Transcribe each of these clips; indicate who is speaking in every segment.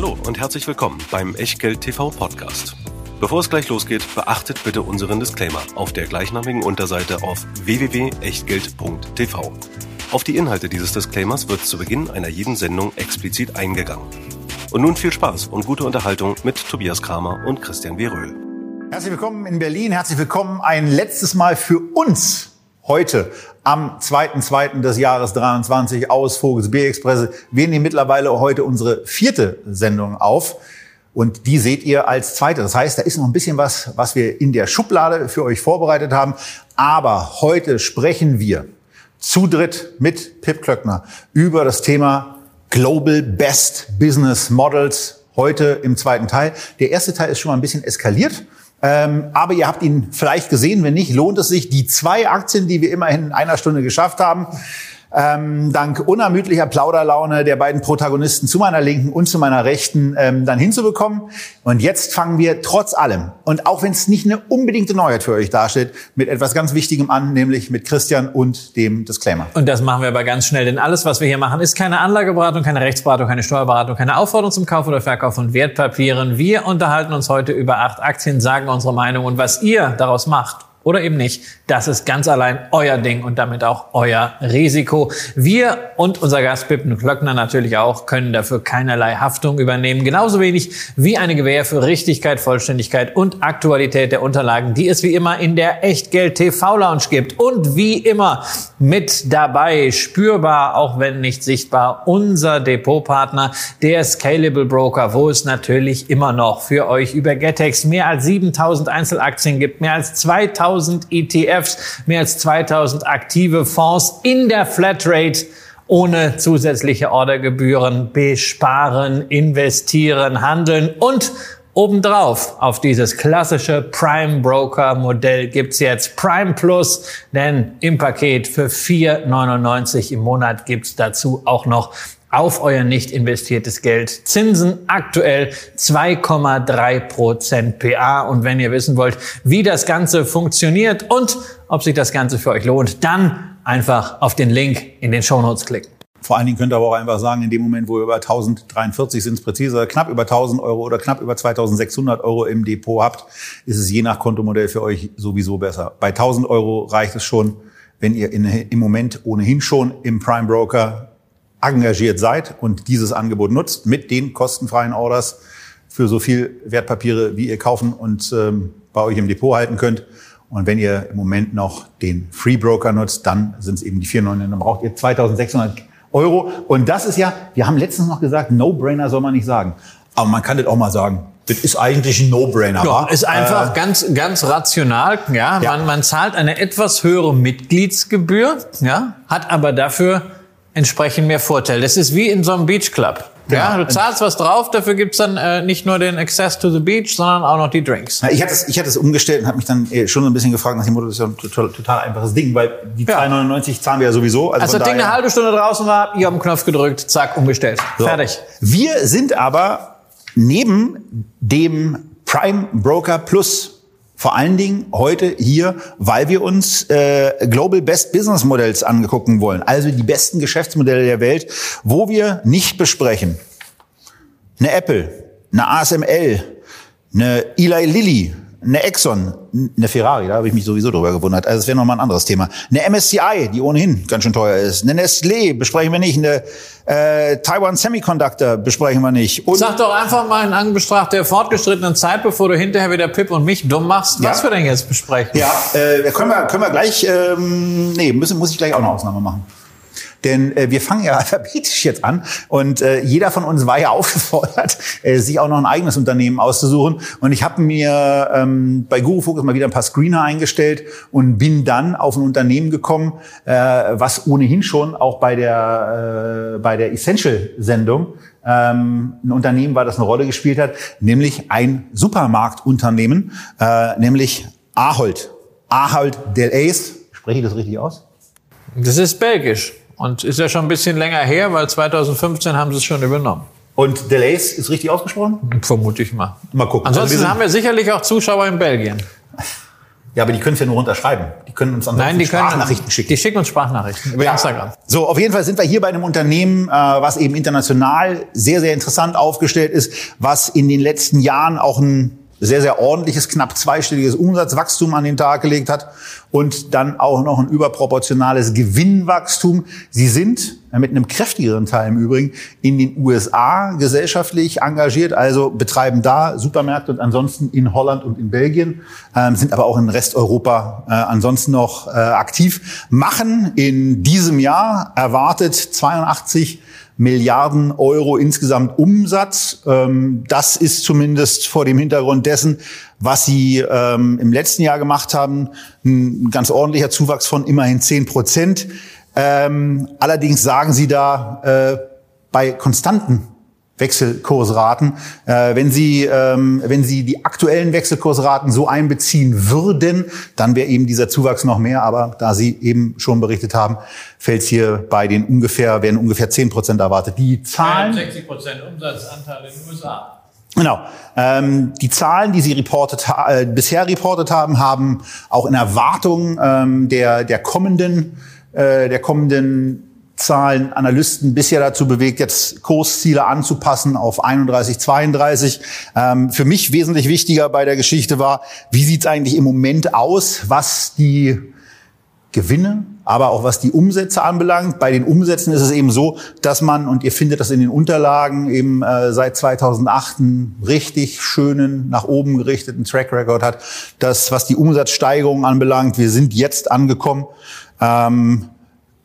Speaker 1: Hallo und herzlich willkommen beim Echtgeld TV Podcast. Bevor es gleich losgeht, beachtet bitte unseren Disclaimer auf der gleichnamigen Unterseite auf www.echtgeld.tv. Auf die Inhalte dieses Disclaimers wird zu Beginn einer jeden Sendung explizit eingegangen. Und nun viel Spaß und gute Unterhaltung mit Tobias Kramer und Christian W. Röhl.
Speaker 2: Herzlich willkommen in Berlin. Herzlich willkommen ein letztes Mal für uns heute am 2.2. des Jahres 23 aus Vogels B-Expresse. Wir nehmen mittlerweile heute unsere vierte Sendung auf. Und die seht ihr als zweite. Das heißt, da ist noch ein bisschen was, was wir in der Schublade für euch vorbereitet haben. Aber heute sprechen wir zu dritt mit Pip Klöckner über das Thema Global Best Business Models heute im zweiten Teil. Der erste Teil ist schon mal ein bisschen eskaliert. Ähm, aber ihr habt ihn vielleicht gesehen. Wenn nicht, lohnt es sich, die zwei Aktien, die wir immerhin in einer Stunde geschafft haben, ähm, dank unermüdlicher Plauderlaune der beiden Protagonisten zu meiner Linken und zu meiner Rechten ähm, dann hinzubekommen. Und jetzt fangen wir trotz allem, und auch wenn es nicht eine unbedingte Neuheit für euch darstellt, mit etwas ganz Wichtigem an, nämlich mit Christian und dem Disclaimer.
Speaker 3: Und das machen wir aber ganz schnell, denn alles, was wir hier machen, ist keine Anlageberatung, keine Rechtsberatung, keine Steuerberatung, keine Aufforderung zum Kauf oder Verkauf von Wertpapieren. Wir unterhalten uns heute über acht Aktien, sagen unsere Meinung und was ihr daraus macht oder eben nicht, das ist ganz allein euer Ding und damit auch euer Risiko. Wir und unser Gast Pippen Klöckner natürlich auch können dafür keinerlei Haftung übernehmen. Genauso wenig wie eine Gewähr für Richtigkeit, Vollständigkeit und Aktualität der Unterlagen, die es wie immer in der Echtgeld TV Lounge gibt. Und wie immer mit dabei, spürbar, auch wenn nicht sichtbar, unser Depotpartner, der Scalable Broker, wo es natürlich immer noch für euch über Getex mehr als 7000 Einzelaktien gibt, mehr als 2000 ETFs ETFs, mehr als 2000 aktive Fonds in der Flatrate ohne zusätzliche Ordergebühren besparen, investieren, handeln und Obendrauf auf dieses klassische Prime Broker Modell gibt's jetzt Prime Plus, denn im Paket für 4,99 im Monat gibt's dazu auch noch auf euer nicht investiertes Geld. Zinsen aktuell 2,3 Prozent PA. Und wenn ihr wissen wollt, wie das Ganze funktioniert und ob sich das Ganze für euch lohnt, dann einfach auf den Link in den Show Notes klicken.
Speaker 2: Vor allen Dingen könnt ihr aber auch einfach sagen, in dem Moment, wo ihr über 1043 sind es präziser, knapp über 1000 Euro oder knapp über 2600 Euro im Depot habt, ist es je nach Kontomodell für euch sowieso besser. Bei 1000 Euro reicht es schon, wenn ihr in, im Moment ohnehin schon im Prime Broker engagiert seid und dieses Angebot nutzt mit den kostenfreien Orders für so viel Wertpapiere, wie ihr kaufen und ähm, bei euch im Depot halten könnt. Und wenn ihr im Moment noch den Free Broker nutzt, dann sind es eben die 4,9, dann braucht ihr 2600 Euro. Und das ist ja, wir haben letztens noch gesagt, No-Brainer soll man nicht sagen. Aber man kann das auch mal sagen. Das ist eigentlich ein No-Brainer.
Speaker 3: Ja, ist einfach äh, ganz, ganz rational. Ja, ja. Man, man zahlt eine etwas höhere Mitgliedsgebühr, ja, hat aber dafür entsprechend mehr Vorteil. Das ist wie in so einem Beach Club. Ja, ja, du zahlst was drauf, dafür gibt's dann äh, nicht nur den Access to the Beach, sondern auch noch die Drinks.
Speaker 2: Ja, ich hatte es ich hatte es umgestellt und habe mich dann äh, schon ein bisschen gefragt nach dem Motto, das ist ja ein total, total einfaches Ding, weil die ja. 2,99 zahlen wir ja sowieso.
Speaker 3: Also Als das Ding eine halbe Stunde draußen war, ihr habt den Knopf gedrückt, zack, umgestellt. So. Fertig.
Speaker 2: Wir sind aber neben dem Prime Broker Plus vor allen Dingen heute hier, weil wir uns äh, Global Best Business Models angucken wollen, also die besten Geschäftsmodelle der Welt, wo wir nicht besprechen. Eine Apple, eine ASML, eine Eli Lilly, eine Exxon, eine Ferrari, da habe ich mich sowieso drüber gewundert. Also das wäre nochmal ein anderes Thema. Eine MSCI, die ohnehin ganz schön teuer ist. Eine Nestlé besprechen wir nicht. Eine äh, Taiwan Semiconductor besprechen wir nicht.
Speaker 3: Und Sag doch einfach mal in Anbetracht der fortgeschrittenen Zeit, bevor du hinterher wieder Pip und mich dumm machst, ja. was wir denn jetzt besprechen.
Speaker 2: Ja, äh, können wir, können wir gleich, ähm, nee, müssen, muss ich gleich auch eine Ausnahme machen. Denn äh, wir fangen ja alphabetisch jetzt an und äh, jeder von uns war ja aufgefordert, äh, sich auch noch ein eigenes Unternehmen auszusuchen. Und ich habe mir ähm, bei Guru Focus mal wieder ein paar Screener eingestellt und bin dann auf ein Unternehmen gekommen, äh, was ohnehin schon auch bei der, äh, bei der Essential-Sendung ähm, ein Unternehmen war, das eine Rolle gespielt hat, nämlich ein Supermarktunternehmen, äh, nämlich Ahold. Ahold Delhaize. Spreche ich das richtig aus?
Speaker 3: Das ist belgisch. Und ist ja schon ein bisschen länger her, weil 2015 haben sie es schon übernommen.
Speaker 2: Und Delays ist richtig ausgesprochen?
Speaker 3: Vermute ich mal.
Speaker 2: Mal gucken.
Speaker 3: Ansonsten also haben wir sicherlich auch Zuschauer in Belgien.
Speaker 2: Ja, aber die können es ja nur runterschreiben. Die können uns ansonsten
Speaker 3: Nein, die können,
Speaker 2: Sprachnachrichten schicken.
Speaker 3: Die schicken uns Sprachnachrichten über
Speaker 2: Ja.
Speaker 3: Instagram.
Speaker 2: So, auf jeden Fall sind wir hier bei einem Unternehmen, äh, was eben international sehr, sehr interessant aufgestellt ist, was in den letzten Jahren auch ein sehr, sehr ordentliches, knapp zweistelliges Umsatzwachstum an den Tag gelegt hat und dann auch noch ein überproportionales Gewinnwachstum. Sie sind äh, mit einem kräftigeren Teil im Übrigen in den USA gesellschaftlich engagiert, also betreiben da Supermärkte und ansonsten in Holland und in Belgien, ähm, sind aber auch in Resteuropa äh, ansonsten noch äh, aktiv, machen in diesem Jahr erwartet 82 Milliarden Euro insgesamt Umsatz. Ähm, das ist zumindest vor dem Hintergrund dessen, was Sie ähm, im letzten Jahr gemacht haben, ein ganz ordentlicher Zuwachs von immerhin 10 Prozent. Ähm, allerdings sagen Sie da äh, bei konstanten Wechselkursraten. Äh, wenn Sie ähm, wenn Sie die aktuellen Wechselkursraten so einbeziehen würden, dann wäre eben dieser Zuwachs noch mehr. Aber da Sie eben schon berichtet haben, fällt hier bei den ungefähr werden ungefähr 10 Prozent erwartet. Die Zahlen
Speaker 3: 60 Prozent Umsatzanteil in den USA.
Speaker 2: Genau. Ähm, die Zahlen, die Sie reportet, ha- äh, bisher reportet haben, haben auch in Erwartung ähm, der, der kommenden, äh, der kommenden Zahlen Analysten bisher dazu bewegt, jetzt Kursziele anzupassen auf 31, 32. Ähm, für mich wesentlich wichtiger bei der Geschichte war, wie sieht es eigentlich im Moment aus, was die Gewinne, aber auch was die Umsätze anbelangt. Bei den Umsätzen ist es eben so, dass man, und ihr findet das in den Unterlagen, eben äh, seit 2008 einen richtig schönen, nach oben gerichteten Track Record hat, dass was die Umsatzsteigerung anbelangt, wir sind jetzt angekommen, ähm,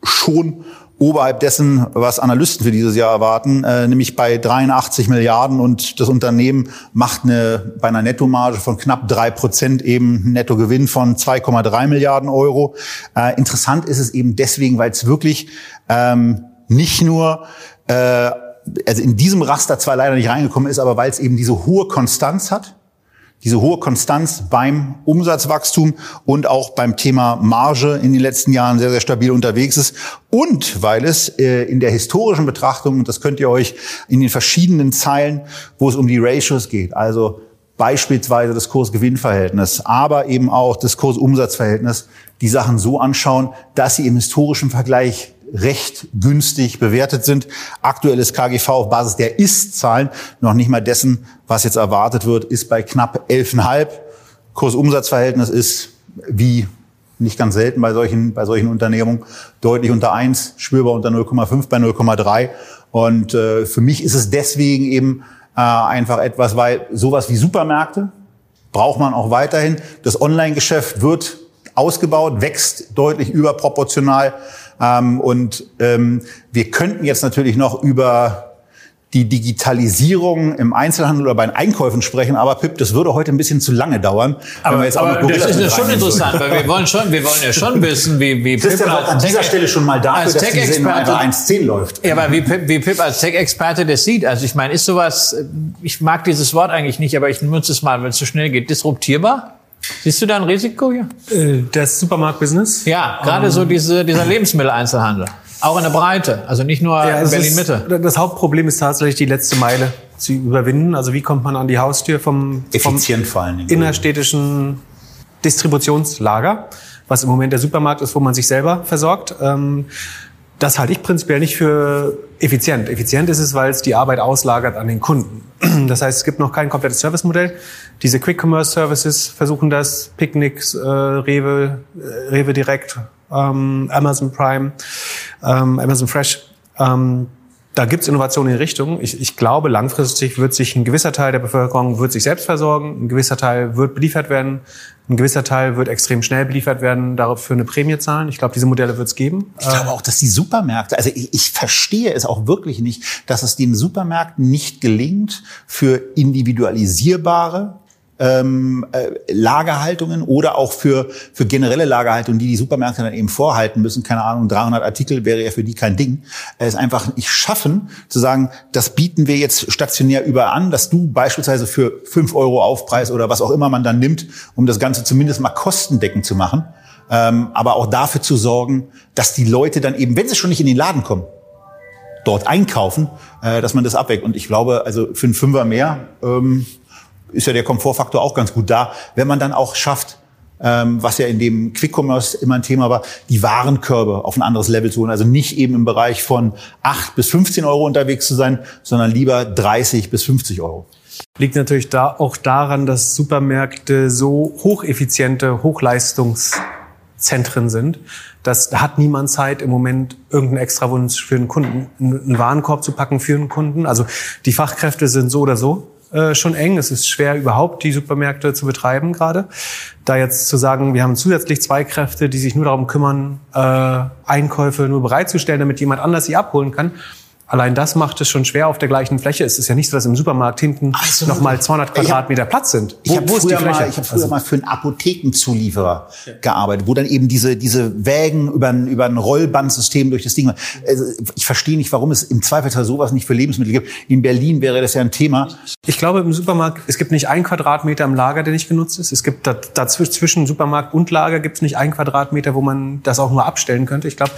Speaker 2: schon oberhalb dessen, was Analysten für dieses Jahr erwarten, äh, nämlich bei 83 Milliarden und das Unternehmen macht eine, bei einer Nettomarge von knapp drei Prozent eben einen Nettogewinn von 2,3 Milliarden Euro. Äh, interessant ist es eben deswegen, weil es wirklich ähm, nicht nur äh, also in diesem Raster zwar leider nicht reingekommen ist, aber weil es eben diese hohe Konstanz hat, diese hohe Konstanz beim Umsatzwachstum und auch beim Thema Marge in den letzten Jahren sehr, sehr stabil unterwegs ist. Und weil es äh, in der historischen Betrachtung, und das könnt ihr euch in den verschiedenen Zeilen, wo es um die Ratios geht, also beispielsweise das Kurs-Gewinn-Verhältnis, aber eben auch das Kurs-Umsatz-Verhältnis, die Sachen so anschauen, dass sie im historischen Vergleich recht günstig bewertet sind. Aktuelles KGV auf Basis der Ist-Zahlen, noch nicht mal dessen, was jetzt erwartet wird, ist bei knapp 11,5. Kurs-Umsatz-Verhältnis ist wie nicht ganz selten bei solchen, bei solchen Unternehmungen deutlich unter 1, spürbar unter 0,5 bei 0,3. Und äh, für mich ist es deswegen eben äh, einfach etwas, weil sowas wie Supermärkte braucht man auch weiterhin. Das Online-Geschäft wird ausgebaut, wächst deutlich überproportional. Ähm, und ähm, wir könnten jetzt natürlich noch über die Digitalisierung im Einzelhandel oder bei den Einkäufen sprechen, aber Pip, das würde heute ein bisschen zu lange dauern. wir jetzt auch
Speaker 3: Aber
Speaker 2: Gorillas
Speaker 3: das ist ja schon interessant, weil wir wollen schon, wir wollen ja schon wissen, wie, wie
Speaker 2: Christian
Speaker 3: Pip
Speaker 2: auch an
Speaker 3: als
Speaker 2: dieser
Speaker 3: Tech-
Speaker 2: Stelle schon mal dafür,
Speaker 3: als
Speaker 2: dass die Sendung
Speaker 3: Tech-Experte-
Speaker 2: einfach 1.10 läuft.
Speaker 3: Ja, aber wie Pip, wie Pip als Tech-Experte das sieht, also ich meine, ist sowas, ich mag dieses Wort eigentlich nicht, aber ich nutze es mal, wenn es zu schnell geht, disruptierbar? Siehst du da ein Risiko hier?
Speaker 4: Äh, Das Supermarkt-Business?
Speaker 3: Ja, gerade so diese, dieser Lebensmitteleinzelhandel. Auch in der Breite, also nicht nur
Speaker 4: Ja,
Speaker 3: in
Speaker 4: es
Speaker 3: Berlin-Mitte.
Speaker 4: Das Hauptproblem ist tatsächlich die letzte Meile zu überwinden. Also wie kommt man an die Haustür vom, vom
Speaker 2: Effizient
Speaker 4: innerstädtischen Distributionslager, was im Moment der Supermarkt ist, wo man sich selber versorgt. Ähm, Das halte ich prinzipiell nicht für effizient. Effizient ist es, weil es die Arbeit auslagert an den Kunden. Das heißt, es gibt noch kein komplettes Servicemodell. Diese Quick Commerce Services versuchen das, Picnics, äh, Rewe, äh, Rewe Direkt, ähm, Amazon Prime, ähm, Amazon Fresh. Ähm, da gibt's Innovationen in Richtung. Ich, ich glaube, langfristig wird sich ein gewisser Teil der Bevölkerung wird sich selbst versorgen, ein gewisser Teil wird beliefert werden, ein gewisser Teil wird extrem schnell beliefert werden, dafür eine Prämie zahlen. Ich glaube, diese Modelle wird's geben.
Speaker 2: Ich glaube auch, dass die Supermärkte, also ich, ich verstehe es auch wirklich nicht, dass es den Supermärkten nicht gelingt, für individualisierbare ähm, äh, Lagerhaltungen oder auch für, für generelle Lagerhaltungen, die die Supermärkte dann eben vorhalten müssen, keine Ahnung, 300 Artikel wäre ja für die kein Ding, es einfach nicht schaffen, zu sagen, das bieten wir jetzt stationär über an, dass du beispielsweise für 5 Euro Aufpreis oder was auch immer man dann nimmt, um das Ganze zumindest mal kostendeckend zu machen, ähm, aber auch dafür zu sorgen, dass die Leute dann eben, wenn sie schon nicht in den Laden kommen, dort einkaufen, äh, dass man das abweckt. Und ich glaube, also für einen Fünfer mehr ähm, ist ja der Komfortfaktor auch ganz gut da, wenn man dann auch schafft, ähm, was ja in dem Quick-Commerce immer ein Thema war, die Warenkörbe auf ein anderes Level zu holen. Also nicht eben im Bereich von 8 bis 15 Euro unterwegs zu sein, sondern lieber 30 bis 50 Euro.
Speaker 4: Liegt natürlich da auch daran, dass Supermärkte so hocheffiziente Hochleistungszentren sind, dass da hat niemand Zeit im Moment irgendeinen Extrawunsch für einen Kunden, einen Warenkorb zu packen für einen Kunden. Also die Fachkräfte sind so oder so äh, schon eng. Es ist schwer überhaupt die Supermärkte zu betreiben gerade. Da jetzt zu sagen, wir haben zusätzlich zwei Kräfte, die sich nur darum kümmern, äh, Einkäufe nur bereitzustellen, damit jemand anders sie abholen kann, Allein das macht es schon schwer auf der gleichen Fläche. Es ist ja nicht so, dass im Supermarkt hinten also, noch mal 200 Quadratmeter hab, Platz sind.
Speaker 2: Wo, ich habe früher, mal, ich hab früher also, mal für einen Apothekenzulieferer ja. gearbeitet, wo dann eben diese, diese Wägen über ein, über ein Rollbandsystem durch das Ding. Also ich verstehe nicht, warum es im Zweifelsfall sowas nicht für Lebensmittel gibt. In Berlin wäre das ja ein Thema.
Speaker 4: Ich glaube, im Supermarkt, es gibt nicht ein Quadratmeter im Lager, der nicht genutzt ist. Es gibt dazwischen zwischen Supermarkt und Lager gibt es nicht ein Quadratmeter, wo man das auch nur abstellen könnte. Ich glaube,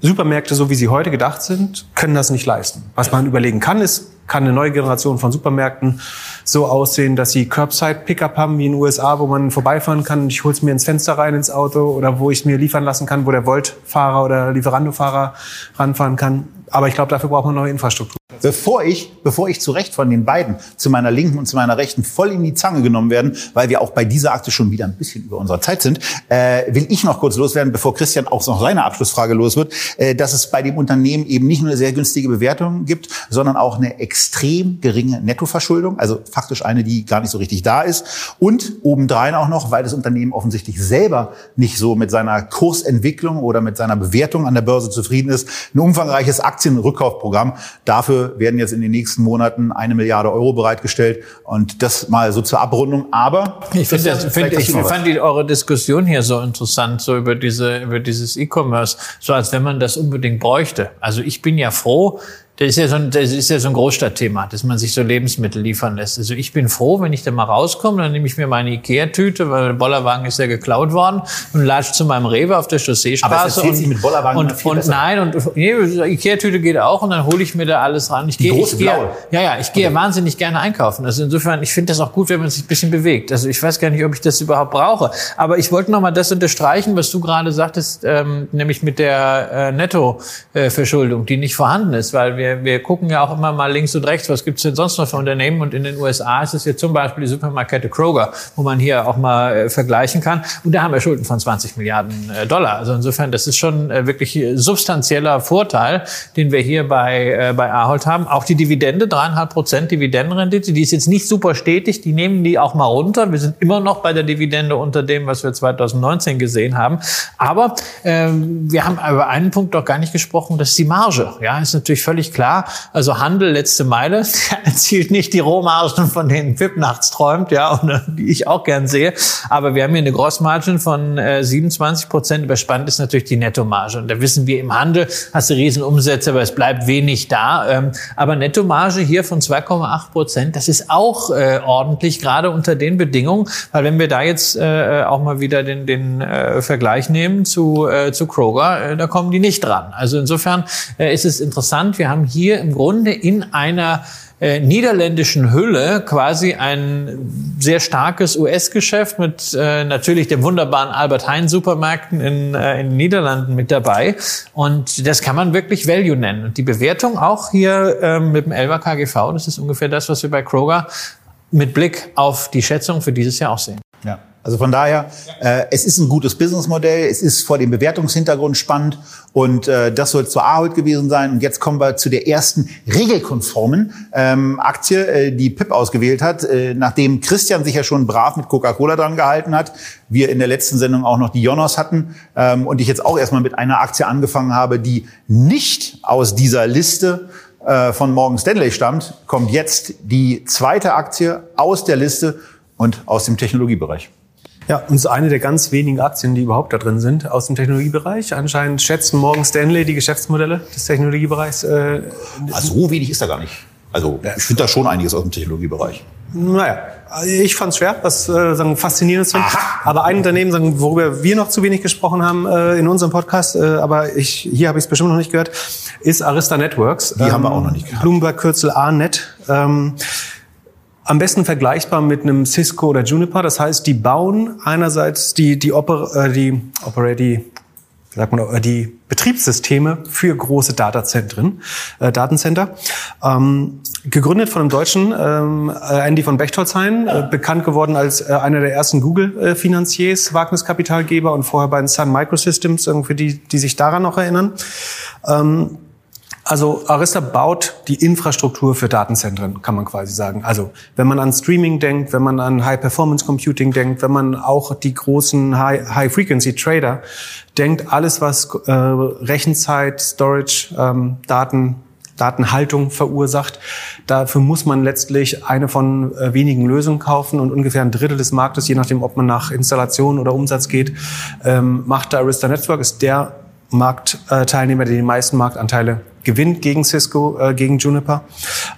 Speaker 4: Supermärkte, so wie sie heute gedacht sind, können das nicht leisten. Was man überlegen kann, ist, kann eine neue Generation von Supermärkten so aussehen, dass sie Curbside-Pickup haben wie in den USA, wo man vorbeifahren kann. Ich hol's mir ins Fenster rein ins Auto oder wo ich mir liefern lassen kann, wo der Volt-Fahrer oder Lieferando-Fahrer ranfahren kann. Aber ich glaube, dafür braucht man neue Infrastruktur.
Speaker 2: Bevor ich, bevor ich zu Recht von den beiden, zu meiner Linken und zu meiner Rechten, voll in die Zange genommen werden, weil wir auch bei dieser Akte schon wieder ein bisschen über unserer Zeit sind, äh, will ich noch kurz loswerden, bevor Christian auch noch seine Abschlussfrage los wird, äh, dass es bei dem Unternehmen eben nicht nur eine sehr günstige Bewertung gibt, sondern auch eine extrem geringe Nettoverschuldung, also faktisch eine, die gar nicht so richtig da ist. Und obendrein auch noch, weil das Unternehmen offensichtlich selber nicht so mit seiner Kursentwicklung oder mit seiner Bewertung an der Börse zufrieden ist, ein umfangreiches Aktienrückkaufprogramm. Dafür werden jetzt in den nächsten Monaten eine Milliarde Euro bereitgestellt. Und das mal so zur Abrundung. Aber
Speaker 3: ich, finde, das, find, ich fand die, eure Diskussion hier so interessant, so über diese, über dieses E-Commerce, so als wenn man das unbedingt bräuchte. Also ich bin ja froh, das ist ja so ein, das ist ja so ein Großstadtthema, dass man sich so Lebensmittel liefern lässt. Also ich bin froh, wenn ich da mal rauskomme, dann nehme ich mir meine Ikea-Tüte, weil der Bollerwagen ist ja geklaut worden und latsch zu meinem Rewe auf der Chausseestraße.
Speaker 2: Aber und, mit Bollerwagen
Speaker 3: und, und besser. nein und nee, Ikea-Tüte geht auch und dann hole ich mir da alles ran. Ich
Speaker 2: Die
Speaker 3: gehe,
Speaker 2: große
Speaker 3: ich gehe,
Speaker 2: blaue.
Speaker 3: ja ja, ich gehe okay. wahnsinnig gerne einkaufen. Also insofern, ich finde das auch gut, wenn man sich ein bisschen bewegt. Also ich weiß gar nicht, ob ich das überhaupt brauche. Aber ich wollte noch mal das unterstreichen, was du gerade sagtest, ähm, nämlich mit der äh, Nettoverschuldung, die nicht vorhanden ist, weil wir wir gucken ja auch auch immer mal links und rechts, was gibt's denn sonst noch für Unternehmen? Und in den USA ist es jetzt zum Beispiel die Supermarktkette Kroger, wo man hier auch mal äh, vergleichen kann. Und da haben wir Schulden von 20 Milliarden äh, Dollar. Also insofern, das ist schon äh, wirklich substanzieller Vorteil, den wir hier bei, äh, bei Ahold haben. Auch die Dividende, dreieinhalb Prozent Dividendenrendite, die ist jetzt nicht super stetig, die nehmen die auch mal runter. Wir sind immer noch bei der Dividende unter dem, was wir 2019 gesehen haben. Aber ähm, wir haben über einen Punkt doch gar nicht gesprochen, das ist die Marge. Ja, ist natürlich völlig klar. Also Handel letzte Meile, erzielt nicht die Rohmargen, von denen Pip nachts träumt, ja, und äh, die ich auch gern sehe. Aber wir haben hier eine Grossmargin von äh, 27 Prozent. Überspannt ist natürlich die Nettomarge. Und da wissen wir, im Handel hast du Riesenumsätze, aber es bleibt wenig da. Ähm, aber Nettomarge hier von 2,8 Prozent, das ist auch äh, ordentlich, gerade unter den Bedingungen. Weil wenn wir da jetzt äh, auch mal wieder den, den äh, Vergleich nehmen zu, äh, zu Kroger, äh, da kommen die nicht dran. Also insofern äh, ist es interessant. Wir haben hier im Grunde in einer äh, niederländischen Hülle quasi ein sehr starkes US-Geschäft mit äh, natürlich dem wunderbaren Albert Heijn Supermärkten in, äh, in den Niederlanden mit dabei. Und das kann man wirklich Value nennen. Und die Bewertung auch hier äh, mit dem Elva KGV, das ist ungefähr das, was wir bei Kroger mit Blick auf die Schätzung für dieses Jahr auch sehen.
Speaker 2: Ja. Also von daher, äh, es ist ein gutes Businessmodell, es ist vor dem Bewertungshintergrund spannend und äh, das soll zur Ahold gewesen sein. Und jetzt kommen wir zu der ersten regelkonformen ähm, Aktie, äh, die PIP ausgewählt hat, äh, nachdem Christian sich ja schon brav mit Coca-Cola dran gehalten hat. Wir in der letzten Sendung auch noch die Jonas hatten ähm, und ich jetzt auch erstmal mit einer Aktie angefangen habe, die nicht aus dieser Liste äh, von Morgan Stanley stammt, kommt jetzt die zweite Aktie aus der Liste und aus dem Technologiebereich.
Speaker 4: Ja, und so eine der ganz wenigen Aktien, die überhaupt da drin sind aus dem Technologiebereich. Anscheinend schätzen Morgan Stanley die Geschäftsmodelle des Technologiebereichs. Äh,
Speaker 2: also so wenig ist da gar nicht. Also ich finde da schon einiges aus dem Technologiebereich.
Speaker 4: Naja, ich fand es schwer, was äh, sagen, faszinierendes zu Aber ein Unternehmen, sagen, worüber wir noch zu wenig gesprochen haben äh, in unserem Podcast, äh, aber ich, hier habe ich es bestimmt noch nicht gehört, ist Arista Networks.
Speaker 2: Die ähm, haben wir auch noch nicht
Speaker 4: gehört. Bloomberg Kürzel A-Net. Ähm, am besten vergleichbar mit einem Cisco oder Juniper. Das heißt, die bauen einerseits die, die, Oper, äh, die, Opera, die sagt man, äh, die Betriebssysteme für große Datazentren, äh, Datencenter. Ähm, gegründet von einem Deutschen, ähm, äh, Andy von Bechtolzheim, äh, bekannt geworden als äh, einer der ersten Google-Finanziers, Wagniskapitalgeber und vorher bei den Sun Microsystems, für die, die sich daran noch erinnern. Ähm, also Arista baut die Infrastruktur für Datenzentren, kann man quasi sagen. Also wenn man an Streaming denkt, wenn man an High-Performance-Computing denkt, wenn man auch die großen High-Frequency-Trader denkt, alles was äh, Rechenzeit, Storage, ähm, Daten, Datenhaltung verursacht. Dafür muss man letztlich eine von äh, wenigen Lösungen kaufen und ungefähr ein Drittel des Marktes, je nachdem, ob man nach Installation oder Umsatz geht, ähm, macht der Arista Network, ist der Marktteilnehmer, der die meisten Marktanteile gewinnt gegen Cisco, äh, gegen Juniper,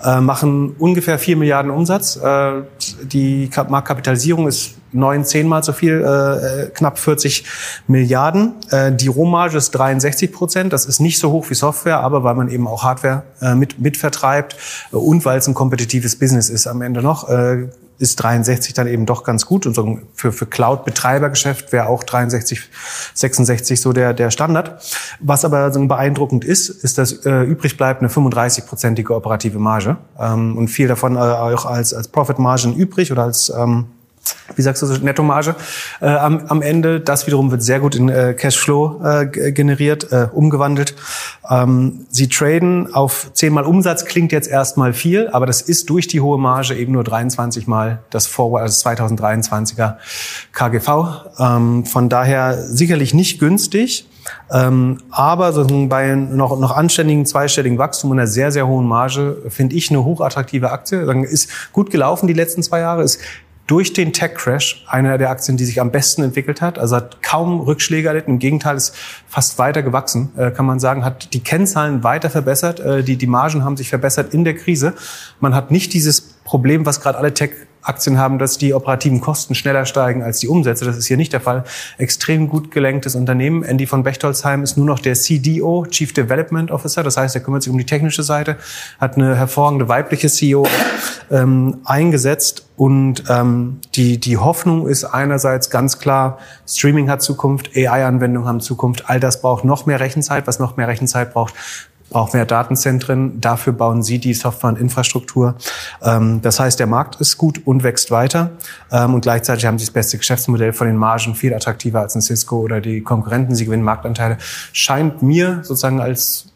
Speaker 4: äh, machen ungefähr 4 Milliarden Umsatz. Äh, die Marktkapitalisierung ist neun, zehnmal so viel, äh, äh knapp 40 Milliarden. Äh, die Rohmarge ist 63 Prozent. Das ist nicht so hoch wie Software, aber weil man eben auch Hardware äh, mit, mitvertreibt äh, und weil es ein kompetitives Business ist am Ende noch. Äh, ist 63 dann eben doch ganz gut. Und so für, für Cloud-Betreibergeschäft wäre auch 63, 66 so der, der Standard. Was aber so beeindruckend ist, ist, dass äh, übrig bleibt eine 35-prozentige operative Marge ähm, und viel davon äh, auch als, als Profit-Margin übrig oder als ähm, wie sagst du so, Nettomarge äh, am, am Ende. Das wiederum wird sehr gut in äh, Cashflow äh, generiert, äh, umgewandelt. Ähm, sie traden auf zehnmal Umsatz, klingt jetzt erstmal viel, aber das ist durch die hohe Marge eben nur 23 Mal das Forward, also 2023er KGV. Ähm, von daher sicherlich nicht günstig. Ähm, aber bei noch, noch anständigen zweistelligen Wachstum und einer sehr, sehr hohen Marge finde ich eine hochattraktive Aktie. Ist gut gelaufen die letzten zwei Jahre, ist durch den Tech-Crash einer der Aktien, die sich am besten entwickelt hat. Also hat kaum Rückschläge erlitten. Im Gegenteil, ist fast weiter gewachsen, äh, kann man sagen. Hat die Kennzahlen weiter verbessert. Äh, die, die Margen haben sich verbessert in der Krise. Man hat nicht dieses Problem, was gerade alle Tech Aktien haben, dass die operativen Kosten schneller steigen als die Umsätze. Das ist hier nicht der Fall. Extrem gut gelenktes Unternehmen. Andy von Bechtolzheim ist nur noch der CDO, Chief Development Officer. Das heißt, er kümmert sich um die technische Seite, hat eine hervorragende weibliche CEO ähm, eingesetzt. Und ähm, die, die Hoffnung ist einerseits ganz klar, Streaming hat Zukunft, AI-Anwendungen haben Zukunft. All das braucht noch mehr Rechenzeit. Was noch mehr Rechenzeit braucht, braucht mehr Datenzentren. Dafür bauen Sie die Software und Infrastruktur. Ähm, das heißt, der Markt ist gut und wächst weiter. Ähm, und gleichzeitig haben Sie das beste Geschäftsmodell von den Margen viel attraktiver als ein Cisco oder die Konkurrenten. Sie gewinnen Marktanteile. Scheint mir sozusagen als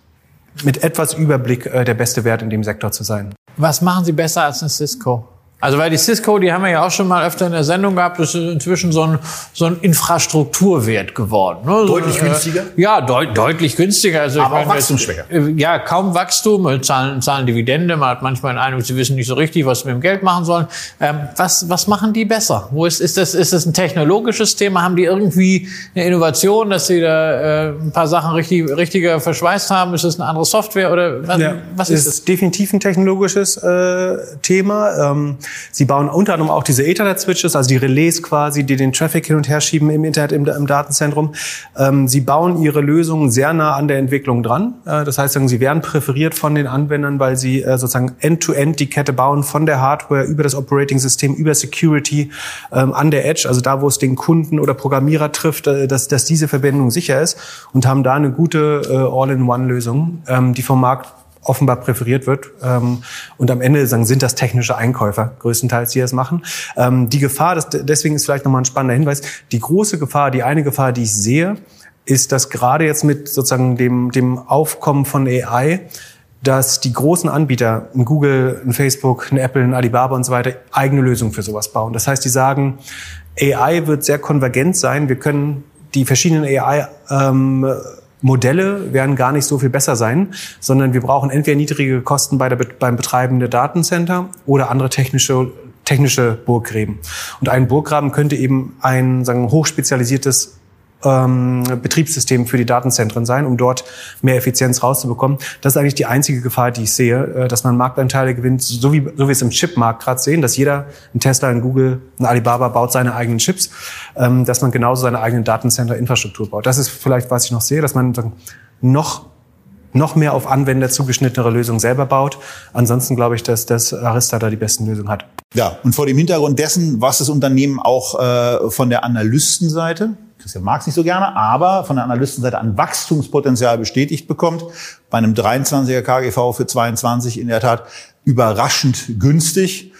Speaker 4: mit etwas Überblick äh, der beste Wert in dem Sektor zu sein.
Speaker 3: Was machen Sie besser als ein Cisco? Also weil die Cisco, die haben wir ja auch schon mal öfter in der Sendung gehabt, das ist inzwischen so ein, so ein Infrastrukturwert geworden.
Speaker 2: Ne? Deutlich so, äh, günstiger?
Speaker 3: Ja, deut deutlich günstiger.
Speaker 2: Also Aber auch wachstumsschwächer.
Speaker 3: Äh, ja, kaum Wachstum, äh, zahlen, zahlen Dividende. Man hat manchmal den Eindruck, sie wissen nicht so richtig, was sie mit dem Geld machen sollen. Ähm, was, was machen die besser? Wo ist, ist, das, ist das ein technologisches Thema? Haben die irgendwie eine Innovation, dass sie da äh, ein paar Sachen richtig, richtiger verschweißt haben? Ist das eine andere Software oder was,
Speaker 4: ja, was ist, ist das? definitiv ein technologisches äh, Thema. Ähm, Sie bauen unter anderem auch diese Ethernet-Switches, also die Relais quasi, die den Traffic hin und her schieben im Internet, im, im Datenzentrum. Ähm, sie bauen ihre Lösungen sehr nah an der Entwicklung dran. Äh, das heißt, sie werden präferiert von den Anwendern, weil sie äh, sozusagen end-to-end -end die Kette bauen, von der Hardware über das Operating-System, über Security, ähm, an der Edge, also da, wo es den Kunden oder Programmierer trifft, äh, dass, dass diese Verbindung sicher ist und haben da eine gute äh, All-in-One-Lösung, ähm, die vom Markt offenbar präferiert wird. Ähm, und am Ende sagen, sind das technische Einkäufer größtenteils, die das machen. Ähm, die Gefahr, das, deswegen ist vielleicht nochmal ein spannender Hinweis, die große Gefahr, die eine Gefahr, die ich sehe, ist, dass gerade jetzt mit sozusagen dem, dem Aufkommen von AI, dass die großen Anbieter, ein Google, ein Facebook, ein Apple, ein Alibaba und so weiter, eigene Lösungen für sowas bauen. Das heißt, die sagen, AI wird sehr konvergent sein. Wir können die verschiedenen AI ähm, Modelle werden gar nicht so viel besser sein, sondern wir brauchen entweder niedrige Kosten bei der, beim Betreiben der Datencenter oder andere technische technische Burggräben. Und ein Burggraben könnte eben ein sagen, hochspezialisiertes ähm, Betriebssystem für die Datenzentren sein, um dort mehr Effizienz rauszubekommen. Das ist eigentlich die einzige Gefahr, die ich sehe, äh, dass man Marktanteile gewinnt, so wie, so wie wir es im Chipmarkt gerade sehen, dass jeder, ein Tesla, ein Google, ein Alibaba baut seine eigenen Chips, ähm, dass man genauso seine eigenen Datencenter-Infrastruktur baut. Das ist vielleicht, was ich noch sehe, dass man noch noch mehr auf Anwender zugeschnittenere Lösungen selber baut. Ansonsten glaube ich, dass das Arista da die besten Lösungen hat.
Speaker 2: Ja, und vor dem Hintergrund dessen, was das Unternehmen auch äh, von der Analystenseite, Christian mag es nicht so gerne, aber von der Analystenseite an Wachstumspotenzial bestätigt bekommt, bei einem 23er KGV für 22 in der Tat überraschend günstig